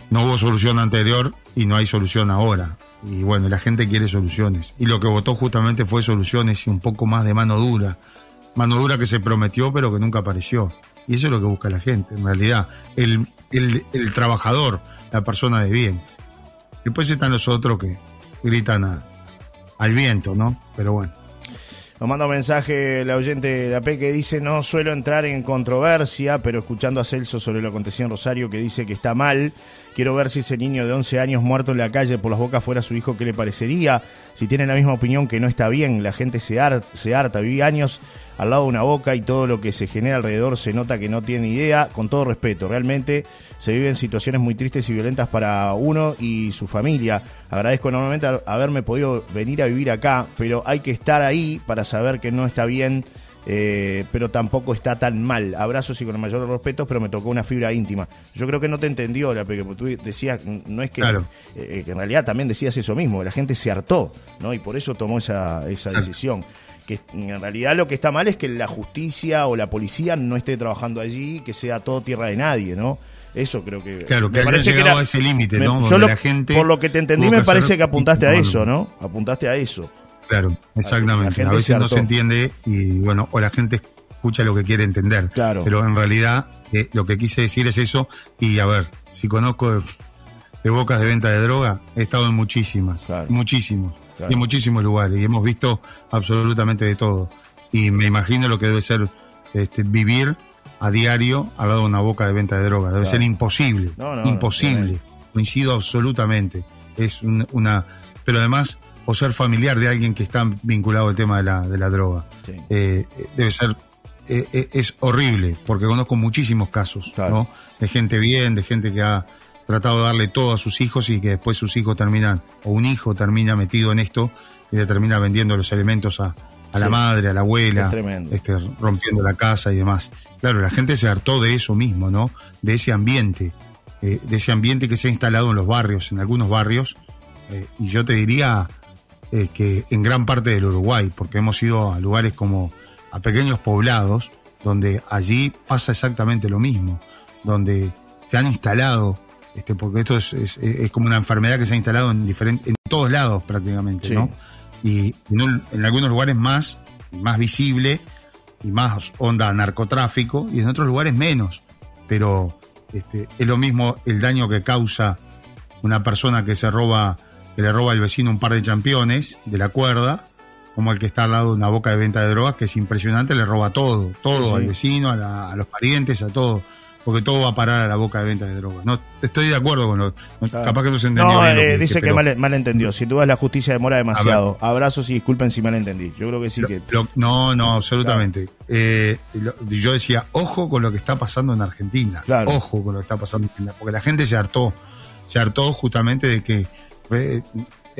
no hubo solución anterior y no hay solución ahora. Y bueno, la gente quiere soluciones. Y lo que votó justamente fue soluciones y un poco más de mano dura. Mano dura que se prometió pero que nunca apareció. Y eso es lo que busca la gente, en realidad. El, el, trabajador, la persona de bien. Después están los otros que gritan a- al viento, ¿no? Pero bueno. Nos manda un mensaje la oyente de AP que dice, no suelo entrar en controversia, pero escuchando a Celso sobre lo acontecido en Rosario que dice que está mal, quiero ver si ese niño de 11 años muerto en la calle por las bocas fuera su hijo, ¿qué le parecería? Si tiene la misma opinión que no está bien, la gente se, har- se harta, viví años al lado de una boca y todo lo que se genera alrededor se nota que no tiene idea, con todo respeto, realmente se viven situaciones muy tristes y violentas para uno y su familia. Agradezco enormemente haberme podido venir a vivir acá, pero hay que estar ahí para saber que no está bien, eh, pero tampoco está tan mal. Abrazos y con el mayor respeto, pero me tocó una fibra íntima. Yo creo que no te entendió, la porque tú decías, no es que, Claro. eh, que en realidad también decías eso mismo, la gente se hartó, ¿no? Y por eso tomó esa, esa decisión. Que en realidad lo que está mal es que la justicia o la policía no esté trabajando allí, que sea todo tierra de nadie, ¿no? Eso creo que. Claro, que me hayan llegado a ese límite, me- ¿no? yo Donde lo- la gente por lo que te entendí, me que parece que apuntaste a eso. ¿no? Apuntaste a eso. Claro, La exactamente. A veces se no se entiende y bueno, o la gente escucha lo que quiere entender. Claro. Pero en realidad eh, lo que quise decir es eso. Y a ver, si conozco de, de bocas de venta de droga, he estado en muchísimas, Claro. muchísimos, Claro. y en muchísimos lugares y hemos visto absolutamente de todo. Y me imagino lo que debe ser este, vivir a diario al lado de una boca de venta de droga. Debe ser imposible, No, no, imposible. Coincido absolutamente. Es un- una, pero además o ser familiar de alguien que está vinculado al tema de la, de la droga. Sí. Eh, eh, debe ser, eh, es horrible, porque conozco muchísimos casos, Claro. ¿no? De gente bien, de gente que ha tratado de darle todo a sus hijos y que después sus hijos terminan, o un hijo termina metido en esto y le termina vendiendo los elementos a, a la madre, a la abuela, Es este, rompiendo la casa y demás. Claro, la gente se hartó de eso mismo, ¿no? De ese ambiente, eh, de ese ambiente que se ha instalado en los barrios, en algunos barrios, eh, y yo te diría eh, que en gran parte del Uruguay, porque hemos ido a lugares como a pequeños poblados, donde allí pasa exactamente lo mismo, donde se han instalado este, porque esto es, es, como una enfermedad que se ha instalado en, diferentes, en todos lados prácticamente, ¿no? Y en, algunos lugares más, más visible y más onda narcotráfico, y en otros lugares menos. Pero este, es lo mismo el daño que causa una persona que se roba, que le roba al vecino un par de championes de la cuerda, como el que está al lado de una boca de venta de drogas, que es impresionante, le roba todo, todo al vecino, a, los parientes, a todo porque todo va a parar a la boca de venta de drogas. No, estoy de acuerdo con lo. Capaz que no se entendió. No, eh, dice que mal, entendió. Sin duda la justicia demora demasiado. Abrazos y disculpen si mal entendí. Yo creo que sí que. no, no, absolutamente. Eh, yo decía, ojo con lo que está pasando en Argentina. Ojo con lo que está pasando en Argentina. Porque la gente se hartó. Se hartó justamente de que. Eh,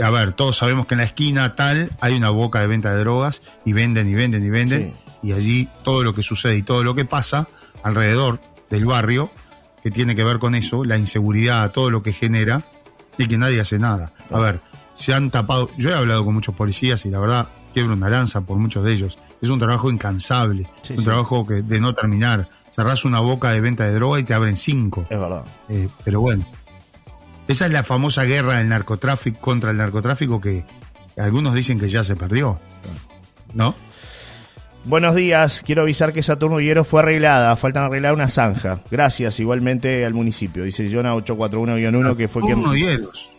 a ver, todos sabemos que en la esquina tal hay una boca de venta de drogas y venden y venden y venden. Y allí todo lo que sucede y todo lo que pasa alrededor del barrio que tiene que ver con eso, la inseguridad, todo lo que genera y que nadie hace nada. A ver, se han tapado, yo he hablado con muchos policías y la verdad quiebro una lanza por muchos de ellos. Es un trabajo incansable, un trabajo que de no terminar. Cerrás una boca de venta de droga y te abren cinco. Es verdad. Eh, pero bueno, esa es la famosa guerra del narcotráfico contra el narcotráfico que algunos dicen que ya se perdió. ¿No? Buenos días, quiero avisar que Saturno Hierro fue arreglada, faltan arreglar una zanja. Gracias, igualmente al municipio. Dice Jonah 841-1 que fue quien... Hieros.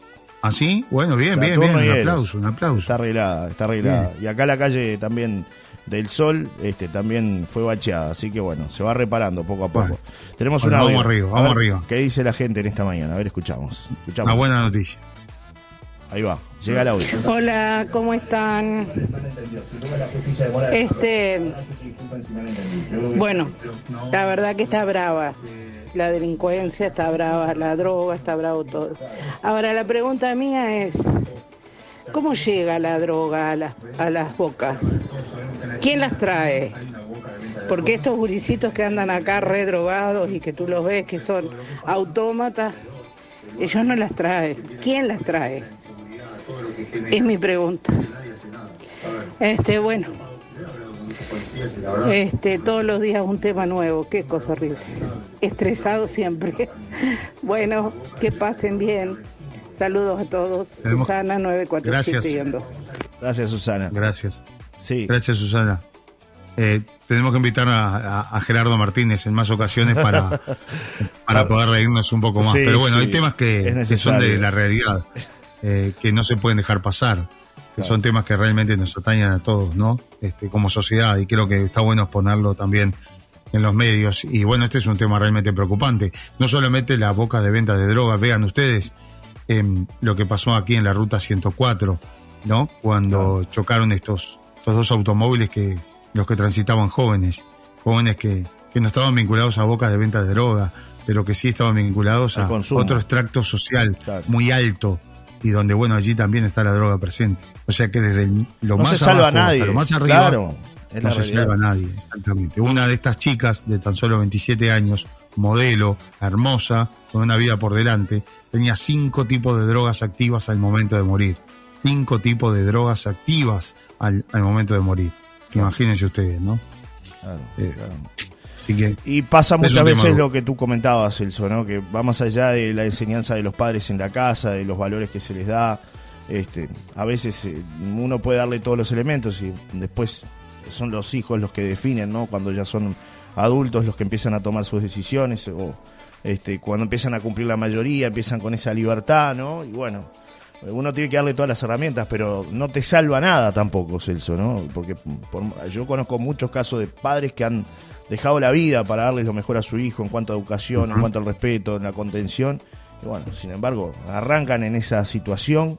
¿Así? Bueno, bien, bien, bien. Un aplauso, un aplauso. Está arreglada, está arreglada. Y acá la calle también del Sol este también fue bacheada, así que bueno, se va reparando poco a poco. Tenemos una Vamos arriba, vamos arriba. ¿Qué dice la gente en esta mañana? A ver, escuchamos. escuchamos. Una buena noticia. Ahí va, llega el audio. Hola, ¿cómo están? Este, bueno, la verdad que está brava. La delincuencia está brava, la droga está bravo todo. Ahora la pregunta mía es, ¿cómo llega la droga a las, a las bocas? ¿Quién las trae? Porque estos guricitos que andan acá redrogados y que tú los ves que son autómatas, ellos no las traen. ¿Quién las trae? Es mi pregunta. Este, bueno. Este, todos los días un tema nuevo, qué cosa horrible. Estresado siempre. Bueno, que pasen bien. Saludos a todos. Susana 947 Gracias. Gracias, Susana. Gracias. Sí. Gracias, Susana. Eh, tenemos que invitar a, Gerardo Martínez en más ocasiones para, para poder reírnos un poco más. Pero bueno, hay temas que, que son de la realidad. Eh, que no se pueden dejar pasar, que son temas que realmente nos atañan a todos, ¿no? Este, como sociedad, y creo que está bueno exponerlo también en los medios. Y bueno, este es un tema realmente preocupante. No solamente la boca de venta de drogas, vean ustedes lo que pasó aquí en la ruta 104, ¿no? Cuando chocaron estos, estos dos automóviles que los que transitaban jóvenes, jóvenes que, que no estaban vinculados a bocas de venta de droga, pero que sí estaban vinculados a otro extracto social muy alto y donde, bueno, allí también está la droga presente. O sea que desde lo no más se salva a nadie. lo más arriba no se salva a nadie, exactamente. Una de estas chicas de tan solo 27 años, modelo, hermosa, con una vida por delante, tenía cinco tipos de drogas activas al momento de morir. Cinco tipos de drogas activas al, momento de morir. Imagínense ustedes, ¿no? Claro, eh, claro y pasa muchas veces lo que tú comentabas, Celso, ¿no? que va más allá de la enseñanza de los padres en la casa, de los valores que se les da. Este, a veces eh, uno puede darle todos los elementos y después son los hijos los que definen, ¿no? Cuando ya son adultos los que empiezan a tomar sus decisiones o este, cuando empiezan a cumplir la mayoría, empiezan con esa libertad, ¿no? Y bueno, uno tiene que darle todas las herramientas, pero no te salva nada tampoco, Celso, ¿no? Porque yo conozco muchos casos de padres que han dejado la vida para darles lo mejor a su hijo en cuanto a educación, en cuanto al respeto, en la contención. Y bueno, sin embargo, arrancan en esa situación,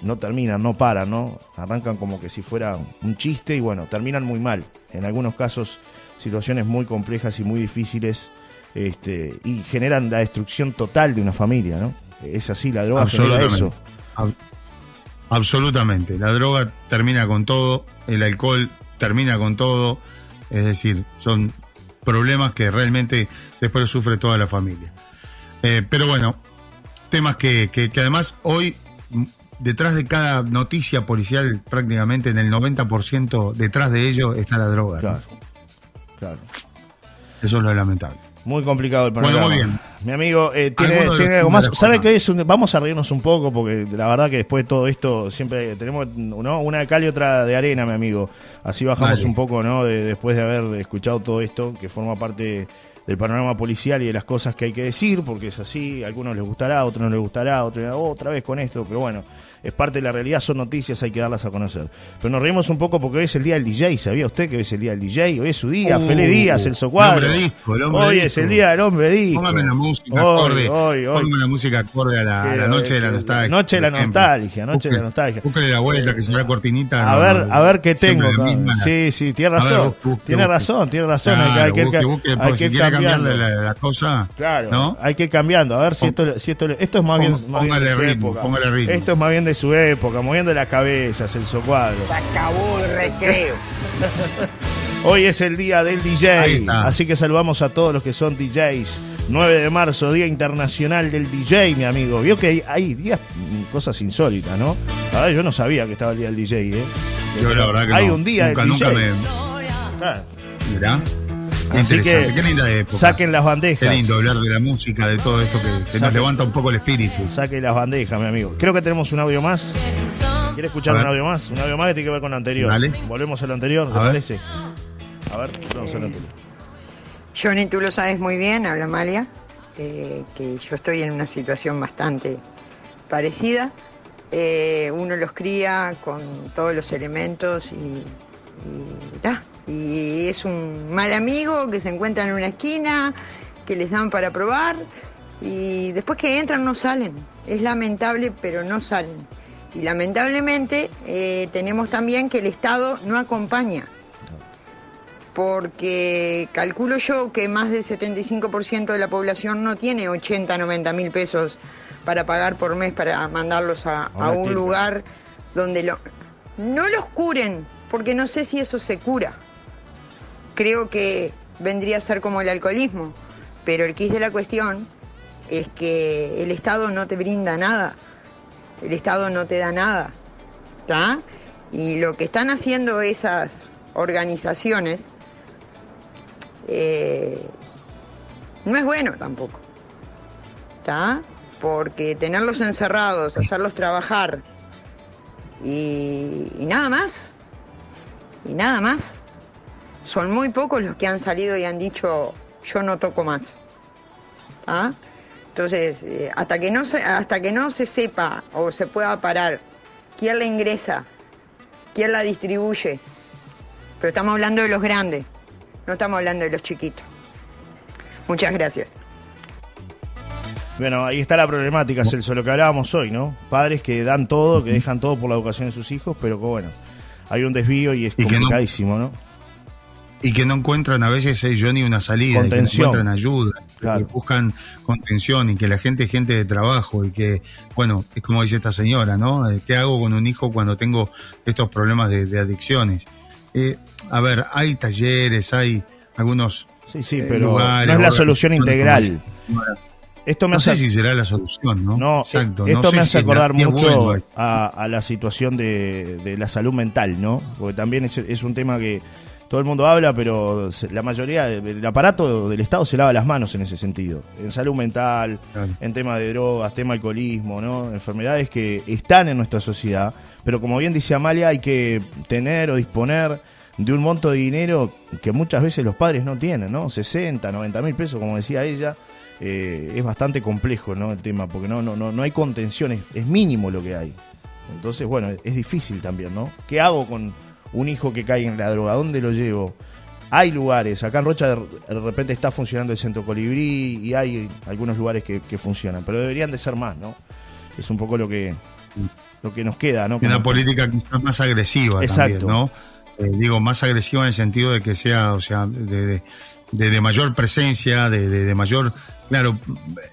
no terminan, no paran, ¿no? Arrancan como que si fuera un chiste y bueno, terminan muy mal. En algunos casos, situaciones muy complejas y muy difíciles este, y generan la destrucción total de una familia, ¿no? Es así, la droga genera eso. Absolutamente. La droga termina con todo, el alcohol termina con todo es decir, son problemas que realmente después sufre toda la familia. Eh, pero bueno, temas que, que, además hoy, detrás de cada noticia policial, prácticamente en el 90% detrás de ello está la droga. Claro, claro. Eso es lo lamentable. Muy complicado el panorama. Bueno, muy bien. Mi amigo, eh, tiene, tiene algo más. ¿Sabe qué es? vamos a reírnos un poco porque la verdad que después de todo esto siempre tenemos ¿no? una de cal y otra de arena, mi amigo. Así bajamos un poco, ¿no? después de haber escuchado todo esto que forma parte del panorama policial y de las cosas que hay que decir, porque es así, a algunos les gustará, a otros no les gustará, a otros otra vez con esto, pero bueno, es parte de la realidad, son noticias, hay que darlas a conocer. Pero nos reímos un poco porque hoy es el día del DJ, ¿sabía usted que hoy es el día del DJ? Hoy es su día, uh, feliz día, Celso Cuadro. hoy es el día del hombre disco. Póngame la música acorde, hoy, hoy, Póngame la música acorde a la, noche de la nostalgia. Noche de la nostalgia, noche de la nostalgia. Búsquele la vuelta que será cortinita. A ver, a ver qué tengo. Sí, sí, tiene razón. tiene razón, tiene razón. hay que, hay que, si cambiarle la, cosa. Claro, hay que ir cambiando. A ver si esto, si esto, esto es más bien, de ritmo, Póngale ritmo. Esto es más bien de su época, moviendo la cabeza, el Cuadro. Se acabó el recreo. Hoy es el día del DJ, así que saludamos a todos los que son DJs. 9 de marzo, Día Internacional del DJ, mi amigo. Vio que hay, días, cosas insólitas, ¿no? A ver, yo no sabía que estaba el día del DJ, ¿eh? Yo la verdad que Hay un día del DJ. Mirá. Así que qué linda época. Saquen las bandejas. Qué lindo hablar de la música, de todo esto que, nos levanta un poco el espíritu. Saquen las bandejas, mi amigo. Creo que tenemos un audio más. ¿Quiere escuchar un audio más? Un audio más que tiene que ver con lo anterior. Volvemos a lo anterior, ¿te parece? A ver, vamos a lo anterior. Johnny, tú lo sabes muy bien, habla Amalia, eh, que yo estoy en una situación bastante parecida. Eh, uno los cría con todos los elementos y, y ya, y es un mal amigo que se encuentra en una esquina, que les dan para probar y después que entran no salen. Es lamentable, pero no salen. Y lamentablemente eh, tenemos también que el Estado no acompaña, porque calculo yo que más del 75% de la población no tiene 80, 90 mil pesos para pagar por mes para mandarlos a, a un lugar donde lo, no los curen, porque no sé si eso se cura creo que vendría a ser como el alcoholismo, pero el quis de la cuestión es que el Estado no te brinda nada, el Estado no te da nada, ¿está? Y lo que están haciendo esas organizaciones eh, no es bueno tampoco, ¿está? Porque tenerlos encerrados, hacerlos trabajar y nada más, y nada más son muy pocos los que han salido y han dicho yo no toco más. ¿Ah? Entonces, eh, hasta, que no se, hasta que no se sepa o se pueda parar quién la ingresa, quién la distribuye, pero estamos hablando de los grandes, no estamos hablando de los chiquitos. Muchas gracias. Bueno, ahí está la problemática, Celso, lo que hablábamos hoy, ¿no? Padres que dan todo, que dejan todo por la educación de sus hijos, pero que bueno, hay un desvío y es complicadísimo, ¿no? Y que no encuentran a veces eh, yo ni una salida, que no encuentran ayuda, que buscan contención y que la gente es gente de trabajo y que, bueno, es como dice esta señora, ¿no? Eh, ¿Qué hago con un hijo cuando tengo estos problemas de, adicciones? Eh, a ver, hay talleres, hay algunos sí, sí, pero no es la solución integral. Esto me no sé si será la solución, ¿no? No, Exacto. esto me hace acordar mucho a, la situación de, la salud mental, ¿no? Porque también es un tema que todo el mundo habla, pero la mayoría del aparato del Estado se lava las manos en ese sentido. En salud mental, en tema de drogas, tema alcoholismo, ¿no? Enfermedades que están en nuestra sociedad, pero como bien dice Amalia, hay que tener o disponer de un monto de dinero que muchas veces los padres no tienen, ¿no? 60, 90 mil pesos, como decía ella. Eh, es bastante complejo ¿no? el tema, porque no, no, no, no hay contención, es mínimo lo que hay. Entonces, bueno, es difícil también, ¿no? ¿Qué hago con, un hijo que cae en la droga, ¿dónde lo llevo? Hay lugares, acá en Rocha de repente está funcionando el centro colibrí y hay algunos lugares que, funcionan, pero deberían de ser más, ¿no? Es un poco lo que, lo que nos queda, ¿no? Una política quizás más agresiva Exacto. también, ¿no? Eh, digo, más agresiva en el sentido de que sea, o sea, de, de, mayor presencia, de, de, mayor Claro,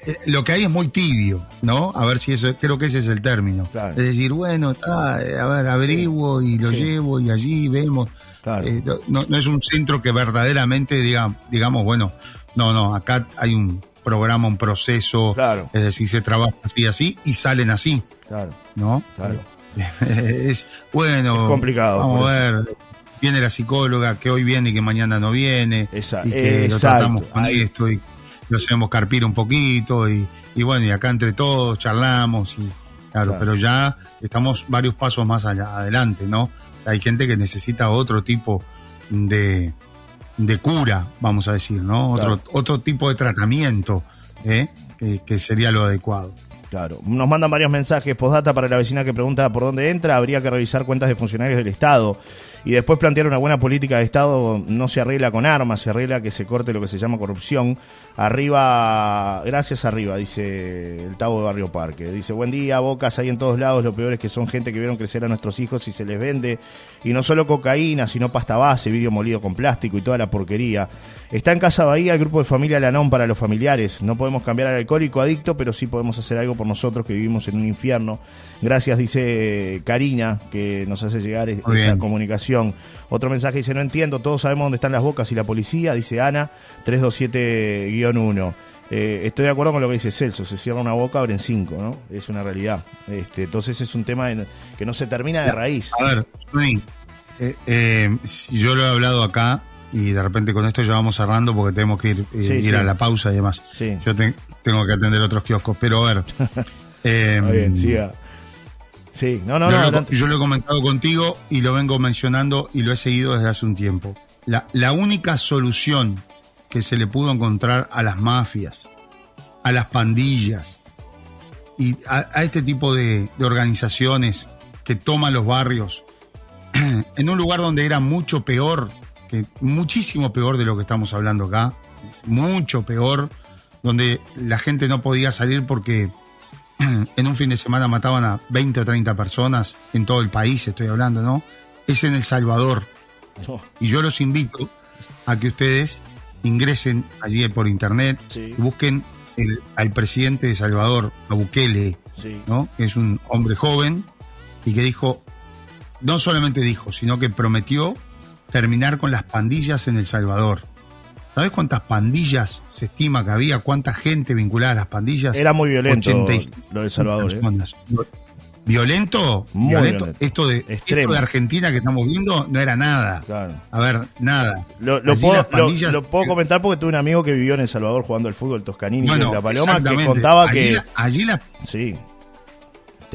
eh, lo que hay es muy tibio, ¿no? A ver si eso, creo que ese es el término. Es decir, bueno, está, eh, a ver, averiguo y lo llevo y allí vemos. Eh, no, no, es un centro que verdaderamente diga, digamos, bueno, no, no, acá hay un programa, un proceso, claro. es decir, se trabaja así, así y salen así. Claro. ¿No? Claro. es bueno. Es complicado. Vamos a ver. Viene la psicóloga que hoy viene y que mañana no viene. Exacto. Y que lo tratamos con esto y lo hacemos carpir un poquito y, bueno, y acá entre todos charlamos y claro, pero ya estamos varios pasos más allá, adelante, ¿no? Hay gente que necesita otro tipo de, de cura, vamos a decir, ¿no? Otro, otro tipo de tratamiento, ¿eh? que sería lo adecuado. Claro. Nos mandan varios mensajes postdata para la vecina que pregunta por dónde entra. Habría que revisar cuentas de funcionarios del Estado. Y después plantear una buena política de Estado no se arregla con armas, se arregla que se corte lo que se llama corrupción. Arriba, gracias arriba, dice el Tavo de Barrio Parque. Dice, buen día, bocas hay en todos lados, lo peor es que son gente que vieron crecer a nuestros hijos y se les vende. Y no solo cocaína, sino pasta base, vidrio molido con plástico y toda la porquería. Está en Casa Bahía el grupo de familia Lanón para los familiares. No podemos cambiar al alcohólico adicto, pero sí podemos hacer algo por nosotros que vivimos en un infierno. Gracias, dice Karina, que nos hace llegar esa comunicación. Otro mensaje dice, no entiendo, todos sabemos dónde están las bocas y la policía, dice Ana, 327-1. Eh, estoy de acuerdo con lo que dice Celso, se cierra una boca, abren cinco, ¿no? Es una realidad. Este, entonces es un tema que no se termina de raíz. A ver, eh, eh, yo lo he hablado acá y de repente con esto ya vamos cerrando porque tenemos que ir, eh, ir a la pausa y demás. Yo tengo que atender otros kioscos, pero a ver. eh, siga. Sí, no, no, no. yo lo he comentado contigo y lo vengo mencionando y lo he seguido desde hace un tiempo. La, la única solución que se le pudo encontrar a las mafias, a las pandillas y a, a este tipo de, de organizaciones que toman los barrios en un lugar donde era mucho peor muchísimo peor de lo que estamos hablando acá, mucho peor, donde la gente no podía salir porque en un fin de semana mataban a 20 o 30 personas en todo el país, estoy hablando, ¿no? Es en El Salvador. Y yo los invito a que ustedes ingresen allí por internet y busquen al presidente de Salvador, a Bukele, ¿no? que es un hombre joven y que dijo, no solamente dijo, sino que prometió terminar con las pandillas en El Salvador. ¿Sabes cuántas pandillas se estima que había? ¿Cuánta gente vinculada a las pandillas? Era muy violento lo de Salvador. ¿eh? ¿Violento? violento. Esto, de, de Argentina que estamos viendo no era nada. A ver, nada. Lo, puedo, comentar porque tuve un amigo que vivió en El Salvador jugando el fútbol Toscanini en La Paloma que contaba que... allí la, sí.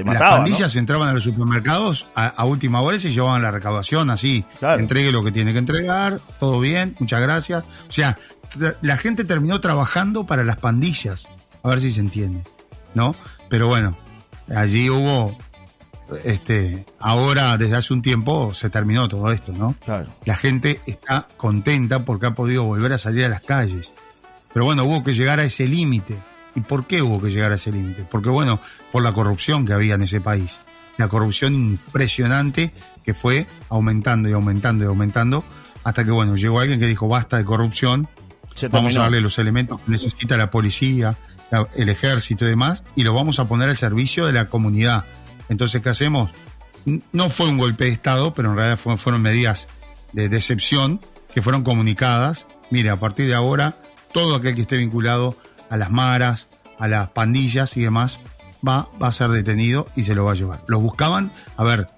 Las pandillas entraban a los supermercados a, última hora y se llevaban la recaudación así. Entregue lo que tiene que entregar, todo bien, muchas gracias. O sea, la gente terminó trabajando para las pandillas. A ver si se entiende, ¿no? Pero bueno, allí hubo este, ahora desde hace un tiempo se terminó todo esto, ¿no? Claro. La gente está contenta porque ha podido volver a salir a las calles. Pero bueno, hubo que llegar a ese límite. ¿Y por qué hubo que llegar a ese límite? Porque bueno, por la corrupción que había en ese país. La corrupción impresionante que fue aumentando y aumentando y aumentando hasta que bueno, llegó alguien que dijo basta de corrupción, vamos a darle los elementos que necesita la policía, el ejército y demás, y lo vamos a poner al servicio de la comunidad. Entonces, ¿qué hacemos? No fue un golpe de Estado, pero en realidad fueron medidas de decepción que fueron comunicadas. Mire, a partir de ahora, todo aquel que esté vinculado a las maras, a las pandillas y demás, va, va a ser detenido y se lo va a llevar. Los buscaban, a ver,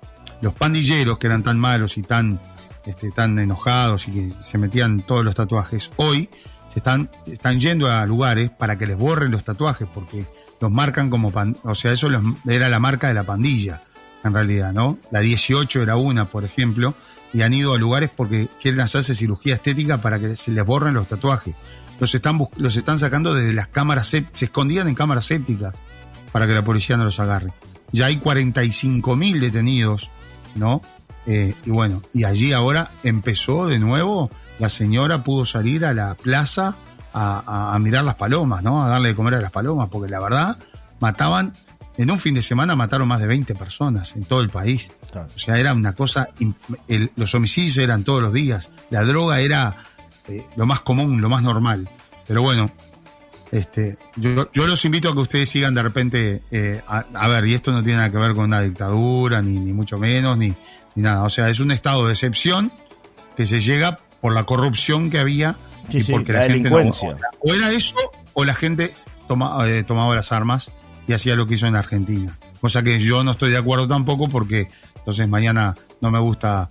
los pandilleros que eran tan malos y tan, este, tan enojados y que se metían todos los tatuajes, hoy se están, están yendo a lugares para que les borren los tatuajes, porque los marcan como, o sea, eso era la marca de la pandilla, en realidad, ¿no? La 18 era una, por ejemplo, y han ido a lugares porque quieren hacerse cirugía estética para que se les borren los tatuajes los están, los están sacando desde las cámaras, se escondían en cámaras sépticas para que la policía no los agarre. Ya hay 45 mil detenidos, ¿no? Eh, y bueno, y allí ahora empezó de nuevo, la señora pudo salir a la plaza a, mirar las palomas, ¿no? A darle de comer a las palomas, porque la verdad mataban, en un fin de semana mataron más de 20 personas en todo el país. O sea, era una cosa, los homicidios eran todos los días, la droga era eh, lo más común, lo más normal. Pero bueno, este, yo, los invito a que ustedes sigan de repente, eh, a, ver, y esto no tiene nada que ver con una dictadura, ni, ni mucho menos, ni, ni, nada. O sea, es un estado de excepción que se llega por la corrupción que había y porque la, gente no, o era eso, o la gente toma, eh, tomaba las armas y hacía lo que hizo en Argentina. Cosa que yo no estoy de acuerdo tampoco porque entonces mañana no me gusta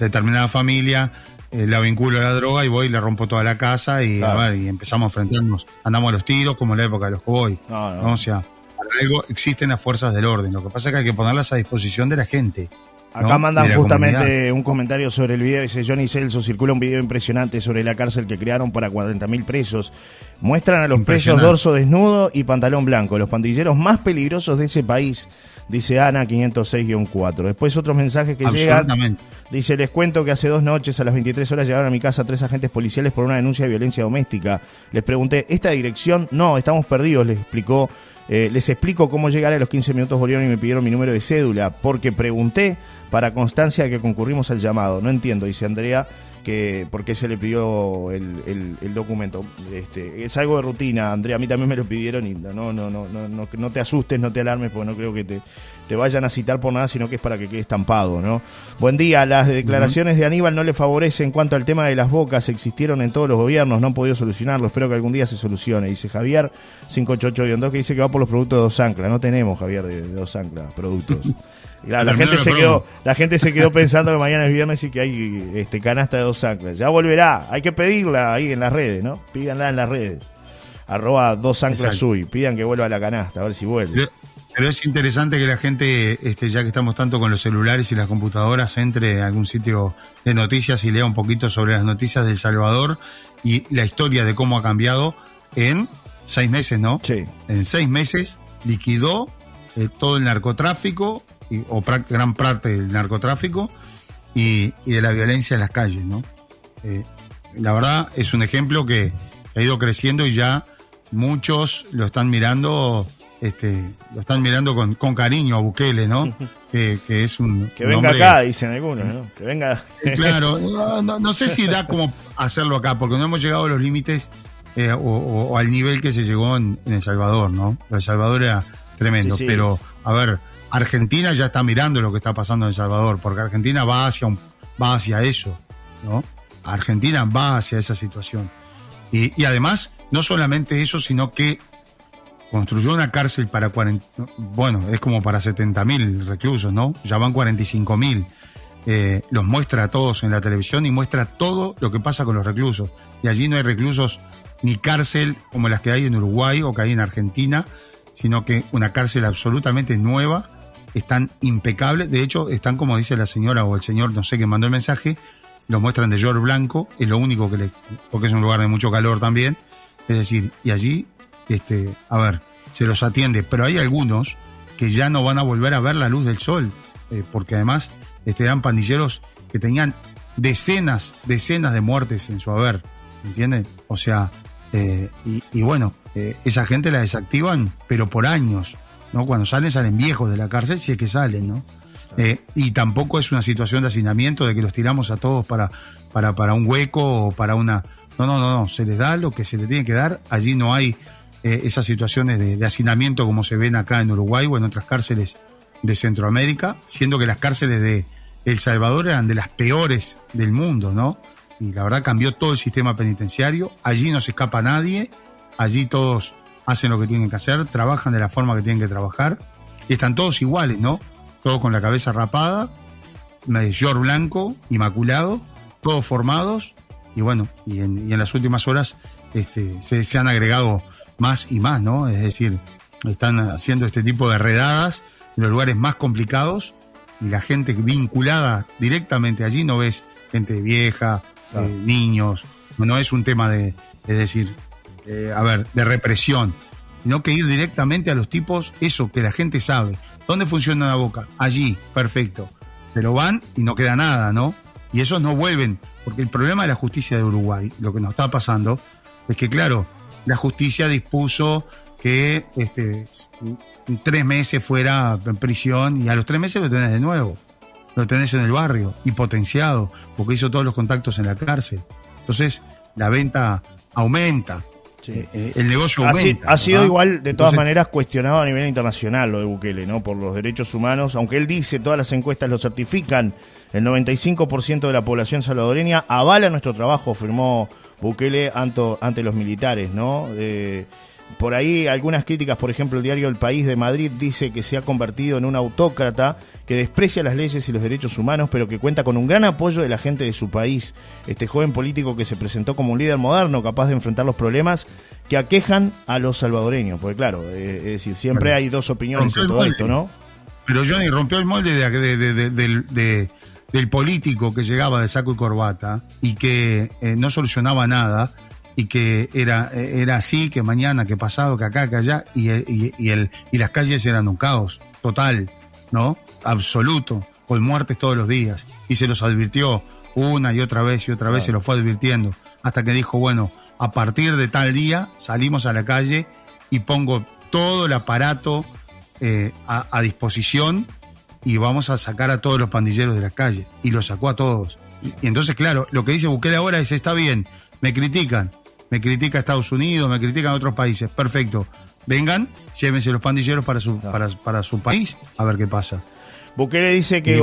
determinada familia, eh, la vinculo a la droga y voy y le rompo toda la casa y, y empezamos a enfrentarnos. Andamos a los tiros como en la época de los cowboys. No, O sea, para algo existen las fuerzas del orden. Lo que pasa es que hay que ponerlas a disposición de la gente. Acá mandan justamente un comentario sobre el video. Dice Johnny Celso, circula un video impresionante sobre la cárcel que crearon para 40.000 presos. Muestran a los presos dorso desnudo y pantalón blanco, los pandilleros más peligrosos de ese país, dice Ana 506-4. Después otros mensajes que llegan. Dice, les cuento que hace dos noches a las 23 horas llegaron a mi casa tres agentes policiales por una denuncia de violencia doméstica. Les pregunté, ¿esta dirección? No, estamos perdidos, les explicó. Eh, les explico cómo llegar a los 15 minutos volvieron y me pidieron mi número de cédula, porque pregunté para constancia que concurrimos al llamado. No entiendo, dice Andrea, que por qué se le pidió el, el, documento. Este, es algo de rutina, Andrea, a mí también me lo pidieron y no, no, no, no, no, no te asustes, no te alarmes, porque no creo que te, te vayan a citar por nada, sino que es para que quede estampado, ¿no? Buen día, las declaraciones de Aníbal no le favorecen en cuanto al tema de las bocas, existieron en todos los gobiernos, no han podido solucionarlo, espero que algún día se solucione. Dice Javier 588 que dice que va por los productos de Dos Ancla, no tenemos Javier de, Dos Ancla, productos. la, gente se quedó, la gente se quedó pensando que mañana es viernes y que hay este canasta de dos anclas. Ya volverá, hay que pedirla ahí en las redes, ¿no? Pídanla en las redes. Arroba dos anclas sui, pidan que vuelva a la canasta, a ver si vuelve. Pero, es interesante que la gente, este, ya que estamos tanto con los celulares y las computadoras, entre a algún sitio de noticias y lea un poquito sobre las noticias de El Salvador y la historia de cómo ha cambiado en seis meses, ¿no? Sí. En seis meses liquidó eh, todo el narcotráfico, o gran parte del narcotráfico y, de la violencia en las calles, ¿no? Eh, la verdad es un ejemplo que ha ido creciendo y ya muchos lo están mirando, este, lo están mirando con, cariño a Bukele, ¿no? que, es un que venga acá, dicen algunos, ¿no? Que venga. Eh, claro, no, sé si da como hacerlo acá, porque no hemos llegado a los límites eh, o, al nivel que se llegó en, El Salvador, ¿no? El Salvador era tremendo, pero a ver, Argentina ya está mirando lo que está pasando en El Salvador, porque Argentina va hacia, un, va hacia eso, ¿no? Argentina va hacia esa situación. Y, además, no solamente eso, sino que construyó una cárcel para 40, bueno, es como para 70 mil reclusos, ¿no? Ya van 45 mil. Eh, los muestra a todos en la televisión y muestra todo lo que pasa con los reclusos. Y allí no hay reclusos ni cárcel como las que hay en Uruguay o que hay en Argentina, sino que una cárcel absolutamente nueva están impecables. De hecho, están como dice la señora o el señor, no sé, que mandó el mensaje, lo muestran de George Blanco, es lo único que le. porque es un lugar de mucho calor también. Es decir, y allí, este, a ver, se los atiende. Pero hay algunos que ya no van a volver a ver la luz del sol, eh, porque además este, eran pandilleros que tenían decenas, decenas de muertes en su haber, ¿entiendes? O sea, eh, y, bueno, eh, esa gente la desactivan, pero por años. ¿no? Cuando salen, salen viejos de la cárcel, si es que salen, ¿no? Eh, y tampoco es una situación de hacinamiento de que los tiramos a todos para, para, para un hueco o para una. No, no, no, no. Se les da lo que se les tiene que dar. Allí no hay eh, esas situaciones de, hacinamiento como se ven acá en Uruguay o en otras cárceles de Centroamérica, siendo que las cárceles de El Salvador eran de las peores del mundo, ¿no? Y la verdad cambió todo el sistema penitenciario. Allí no se escapa nadie. Allí todos hacen lo que tienen que hacer, trabajan de la forma que tienen que trabajar y están todos iguales, ¿no? Todos con la cabeza rapada, short blanco, inmaculado, todos formados y bueno, y en, las últimas horas este, se, han agregado más y más, ¿no? Es decir, están haciendo este tipo de redadas en los lugares más complicados y la gente vinculada directamente allí no ves gente vieja, eh, niños, no es un tema de, es decir, eh, a ver, de represión, sino que ir directamente a los tipos, eso que la gente sabe. ¿Dónde funciona la boca? Allí, perfecto. Pero van y no queda nada, ¿no? Y esos no vuelven, porque el problema de la justicia de Uruguay, lo que nos está pasando, es que, claro, la justicia dispuso que este, tres meses fuera en prisión y a los tres meses lo tenés de nuevo. Lo tenés en el barrio y potenciado, porque hizo todos los contactos en la cárcel. Entonces, la venta aumenta. Eh, eh, el negocio ha, sido igual, de todas maneras, cuestionado a nivel internacional lo de Bukele, ¿no? Por los derechos humanos, aunque él dice, todas las encuestas lo certifican, el 95% de la población salvadoreña avala nuestro trabajo, firmó Bukele ante, ante los militares, ¿no? por ahí algunas críticas, por ejemplo, el diario El País de Madrid dice que se ha convertido en un autócrata que desprecia las leyes y los derechos humanos, pero que cuenta con un gran apoyo de la gente de su país. Este joven político que se presentó como un líder moderno, capaz de enfrentar los problemas que aquejan a los salvadoreños. Porque claro, eh, es decir, siempre hay dos opiniones en todo esto, ¿no? Pero Johnny rompió el molde de, del político que llegaba de saco y corbata y que eh, no solucionaba nada y que era, era así, que mañana, que pasado, que acá, que allá, y, y, el, y las calles eran un caos total, ¿no? absoluto, con muertes todos los días. Y se los advirtió una y otra vez y otra vez, se los fue advirtiendo, hasta que dijo, bueno, a partir de tal día salimos a la calle y pongo todo el aparato eh, a, disposición y vamos a sacar a todos los pandilleros de la calle. Y los sacó a todos. Y, entonces, claro, lo que dice Bukele ahora es, está bien, me critican, me critica Estados Unidos, me critican otros países, perfecto. Vengan, llévense los pandilleros para su, para, para su país, a ver qué pasa. Bukele dice que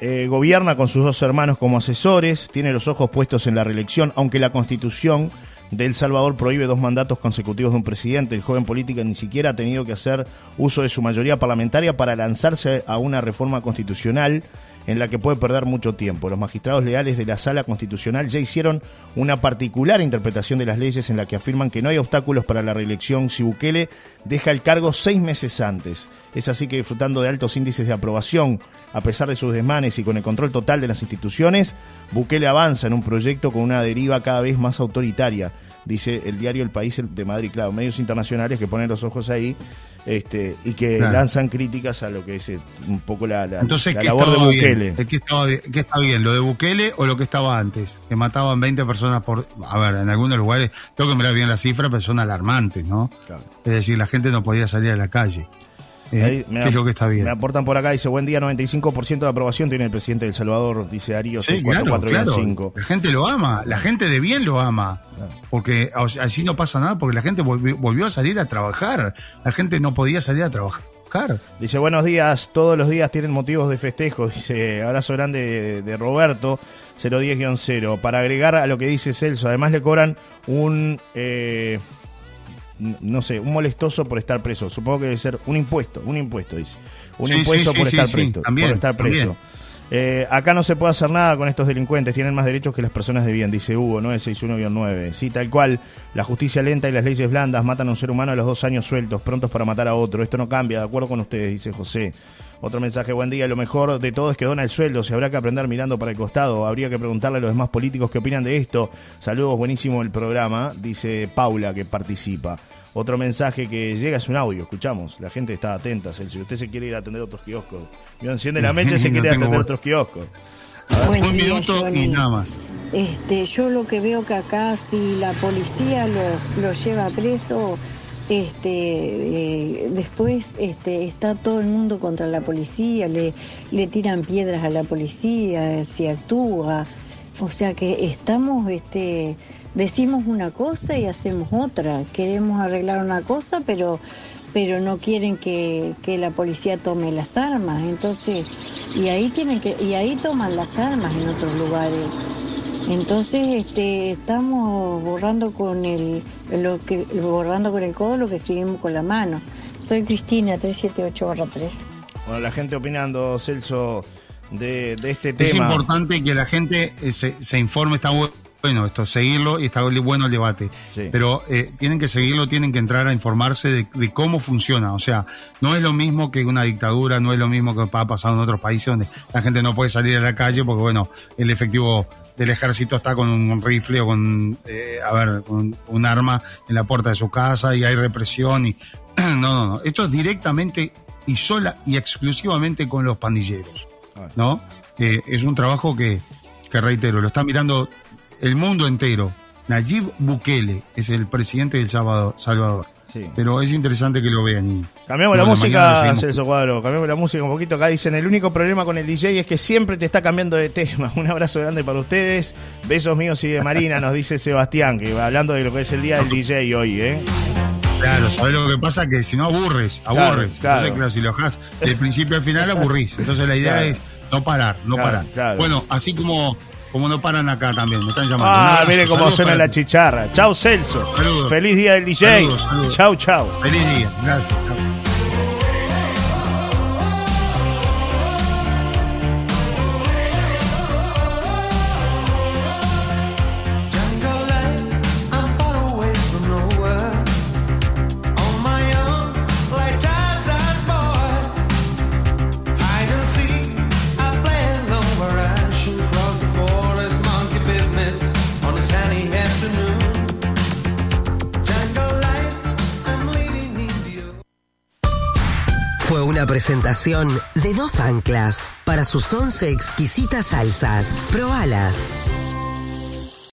eh, gobierna con sus dos hermanos como asesores, tiene los ojos puestos en la reelección, aunque la constitución de El Salvador prohíbe dos mandatos consecutivos de un presidente. El joven político ni siquiera ha tenido que hacer uso de su mayoría parlamentaria para lanzarse a una reforma constitucional en la que puede perder mucho tiempo. Los magistrados leales de la Sala Constitucional ya hicieron una particular interpretación de las leyes en la que afirman que no hay obstáculos para la reelección si Bukele deja el cargo seis meses antes. Es así que disfrutando de altos índices de aprobación, a pesar de sus desmanes y con el control total de las instituciones, Bukele avanza en un proyecto con una deriva cada vez más autoritaria dice el diario El País de Madrid, claro, medios internacionales que ponen los ojos ahí este, y que lanzan críticas a lo que es eh, un poco la, la, Entonces, labor de Bukele. ¿Qué, estaba? ¿Qué está bien? ¿Lo de Bukele o lo que estaba antes? Que mataban 20 personas por... A ver, en algunos lugares, tengo que mirar bien la cifra, pero son alarmantes, ¿no? Es decir, la gente no podía salir a la calle. Eh, me, es lo que está bien. Me aportan por acá, dice, buen día, 95% de aprobación tiene el presidente de El Salvador, dice Darío, sí, claro, La gente lo ama, la gente de bien lo ama, porque así no pasa nada, porque la gente volvió, a salir a trabajar, la gente no podía salir a trabajar. Dice, buenos días, todos los días tienen motivos de festejo, dice, abrazo grande de, de Roberto, 010-0. Para agregar a lo que dice Celso, además le cobran un... Eh, no sé, un molestoso por estar preso. Supongo que debe ser un impuesto, un impuesto, dice. Un impuesto por, estar preso, por estar preso. Eh, acá no se puede hacer nada con estos delincuentes, tienen más derechos que las personas de bien, dice Hugo 961-9. Sí, tal cual, la justicia lenta y las leyes blandas matan a un ser humano a los dos años sueltos, prontos para matar a otro. Esto no cambia, de acuerdo con ustedes, dice José. Otro mensaje, buen día. Lo mejor de todo es que dona el sueldo. Se habrá que aprender mirando para el costado. Habría que preguntarle a los demás políticos qué opinan de esto. Saludos, buenísimo el programa, dice Paula que participa. Otro mensaje que llega es un audio, escuchamos. La gente está atenta. Si usted se quiere ir a atender otros kioscos, yo enciende la mecha y se quiere atender otros kioscos. un minuto y nada más. Este, yo lo que veo que acá si la policía los, los lleva preso, este, eh, después este, está todo el mundo contra la policía, le, tiran piedras a la policía, si actúa. O sea que estamos este, decimos una cosa y hacemos otra. Queremos arreglar una cosa, pero pero no quieren que, la policía tome las armas. Entonces, y ahí tienen que, y ahí toman las armas en otros lugares. Entonces, este, estamos borrando con el, lo que, borrando con el codo lo que escribimos con la mano. Soy Cristina, 378-3. Bueno, la gente opinando, Celso, de, este tema. Es importante que la gente eh, se, se informe, está bueno esto, seguirlo y está bueno el debate. Pero eh, tienen que seguirlo, tienen que entrar a informarse de, cómo funciona. O sea, no es lo mismo que una dictadura, no es lo mismo que ha pasado en otros países donde la gente no puede salir a la calle porque, bueno, el efectivo del ejército está con un rifle o con, eh, a ver, con un arma en la puerta de su casa y hay represión y... no, no, no. Esto es directamente y sola y exclusivamente con los pandilleros, ¿no? es un trabajo que, que reitero, lo está mirando el mundo entero. Nayib Bukele es el presidente del Salvador. Salvador. Sí. Pero es interesante que lo vean. cambiamos la música, Celso Cuadro. Cambiamos la música un poquito. Acá dicen: el único problema con el DJ es que siempre te está cambiando de tema. Un abrazo grande para ustedes. Besos míos y de Marina, nos dice Sebastián, que va hablando de lo que es el día del DJ hoy, ¿eh? Claro, ¿sabes lo que pasa? Que si no aburres, aburres. Claro, Entonces, claro, si lo dejas del principio al final, aburrís. Entonces la idea es no parar, no parar. Bueno, así como como no paran acá también, me están llamando. Ah, mire cómo suena la chicharra. Chau, Celso. Saludos. Feliz día del DJ. Saludos, saludos. Chau, chau. Feliz día, gracias. chao. Presentación de dos anclas para sus once exquisitas salsas. Probalas.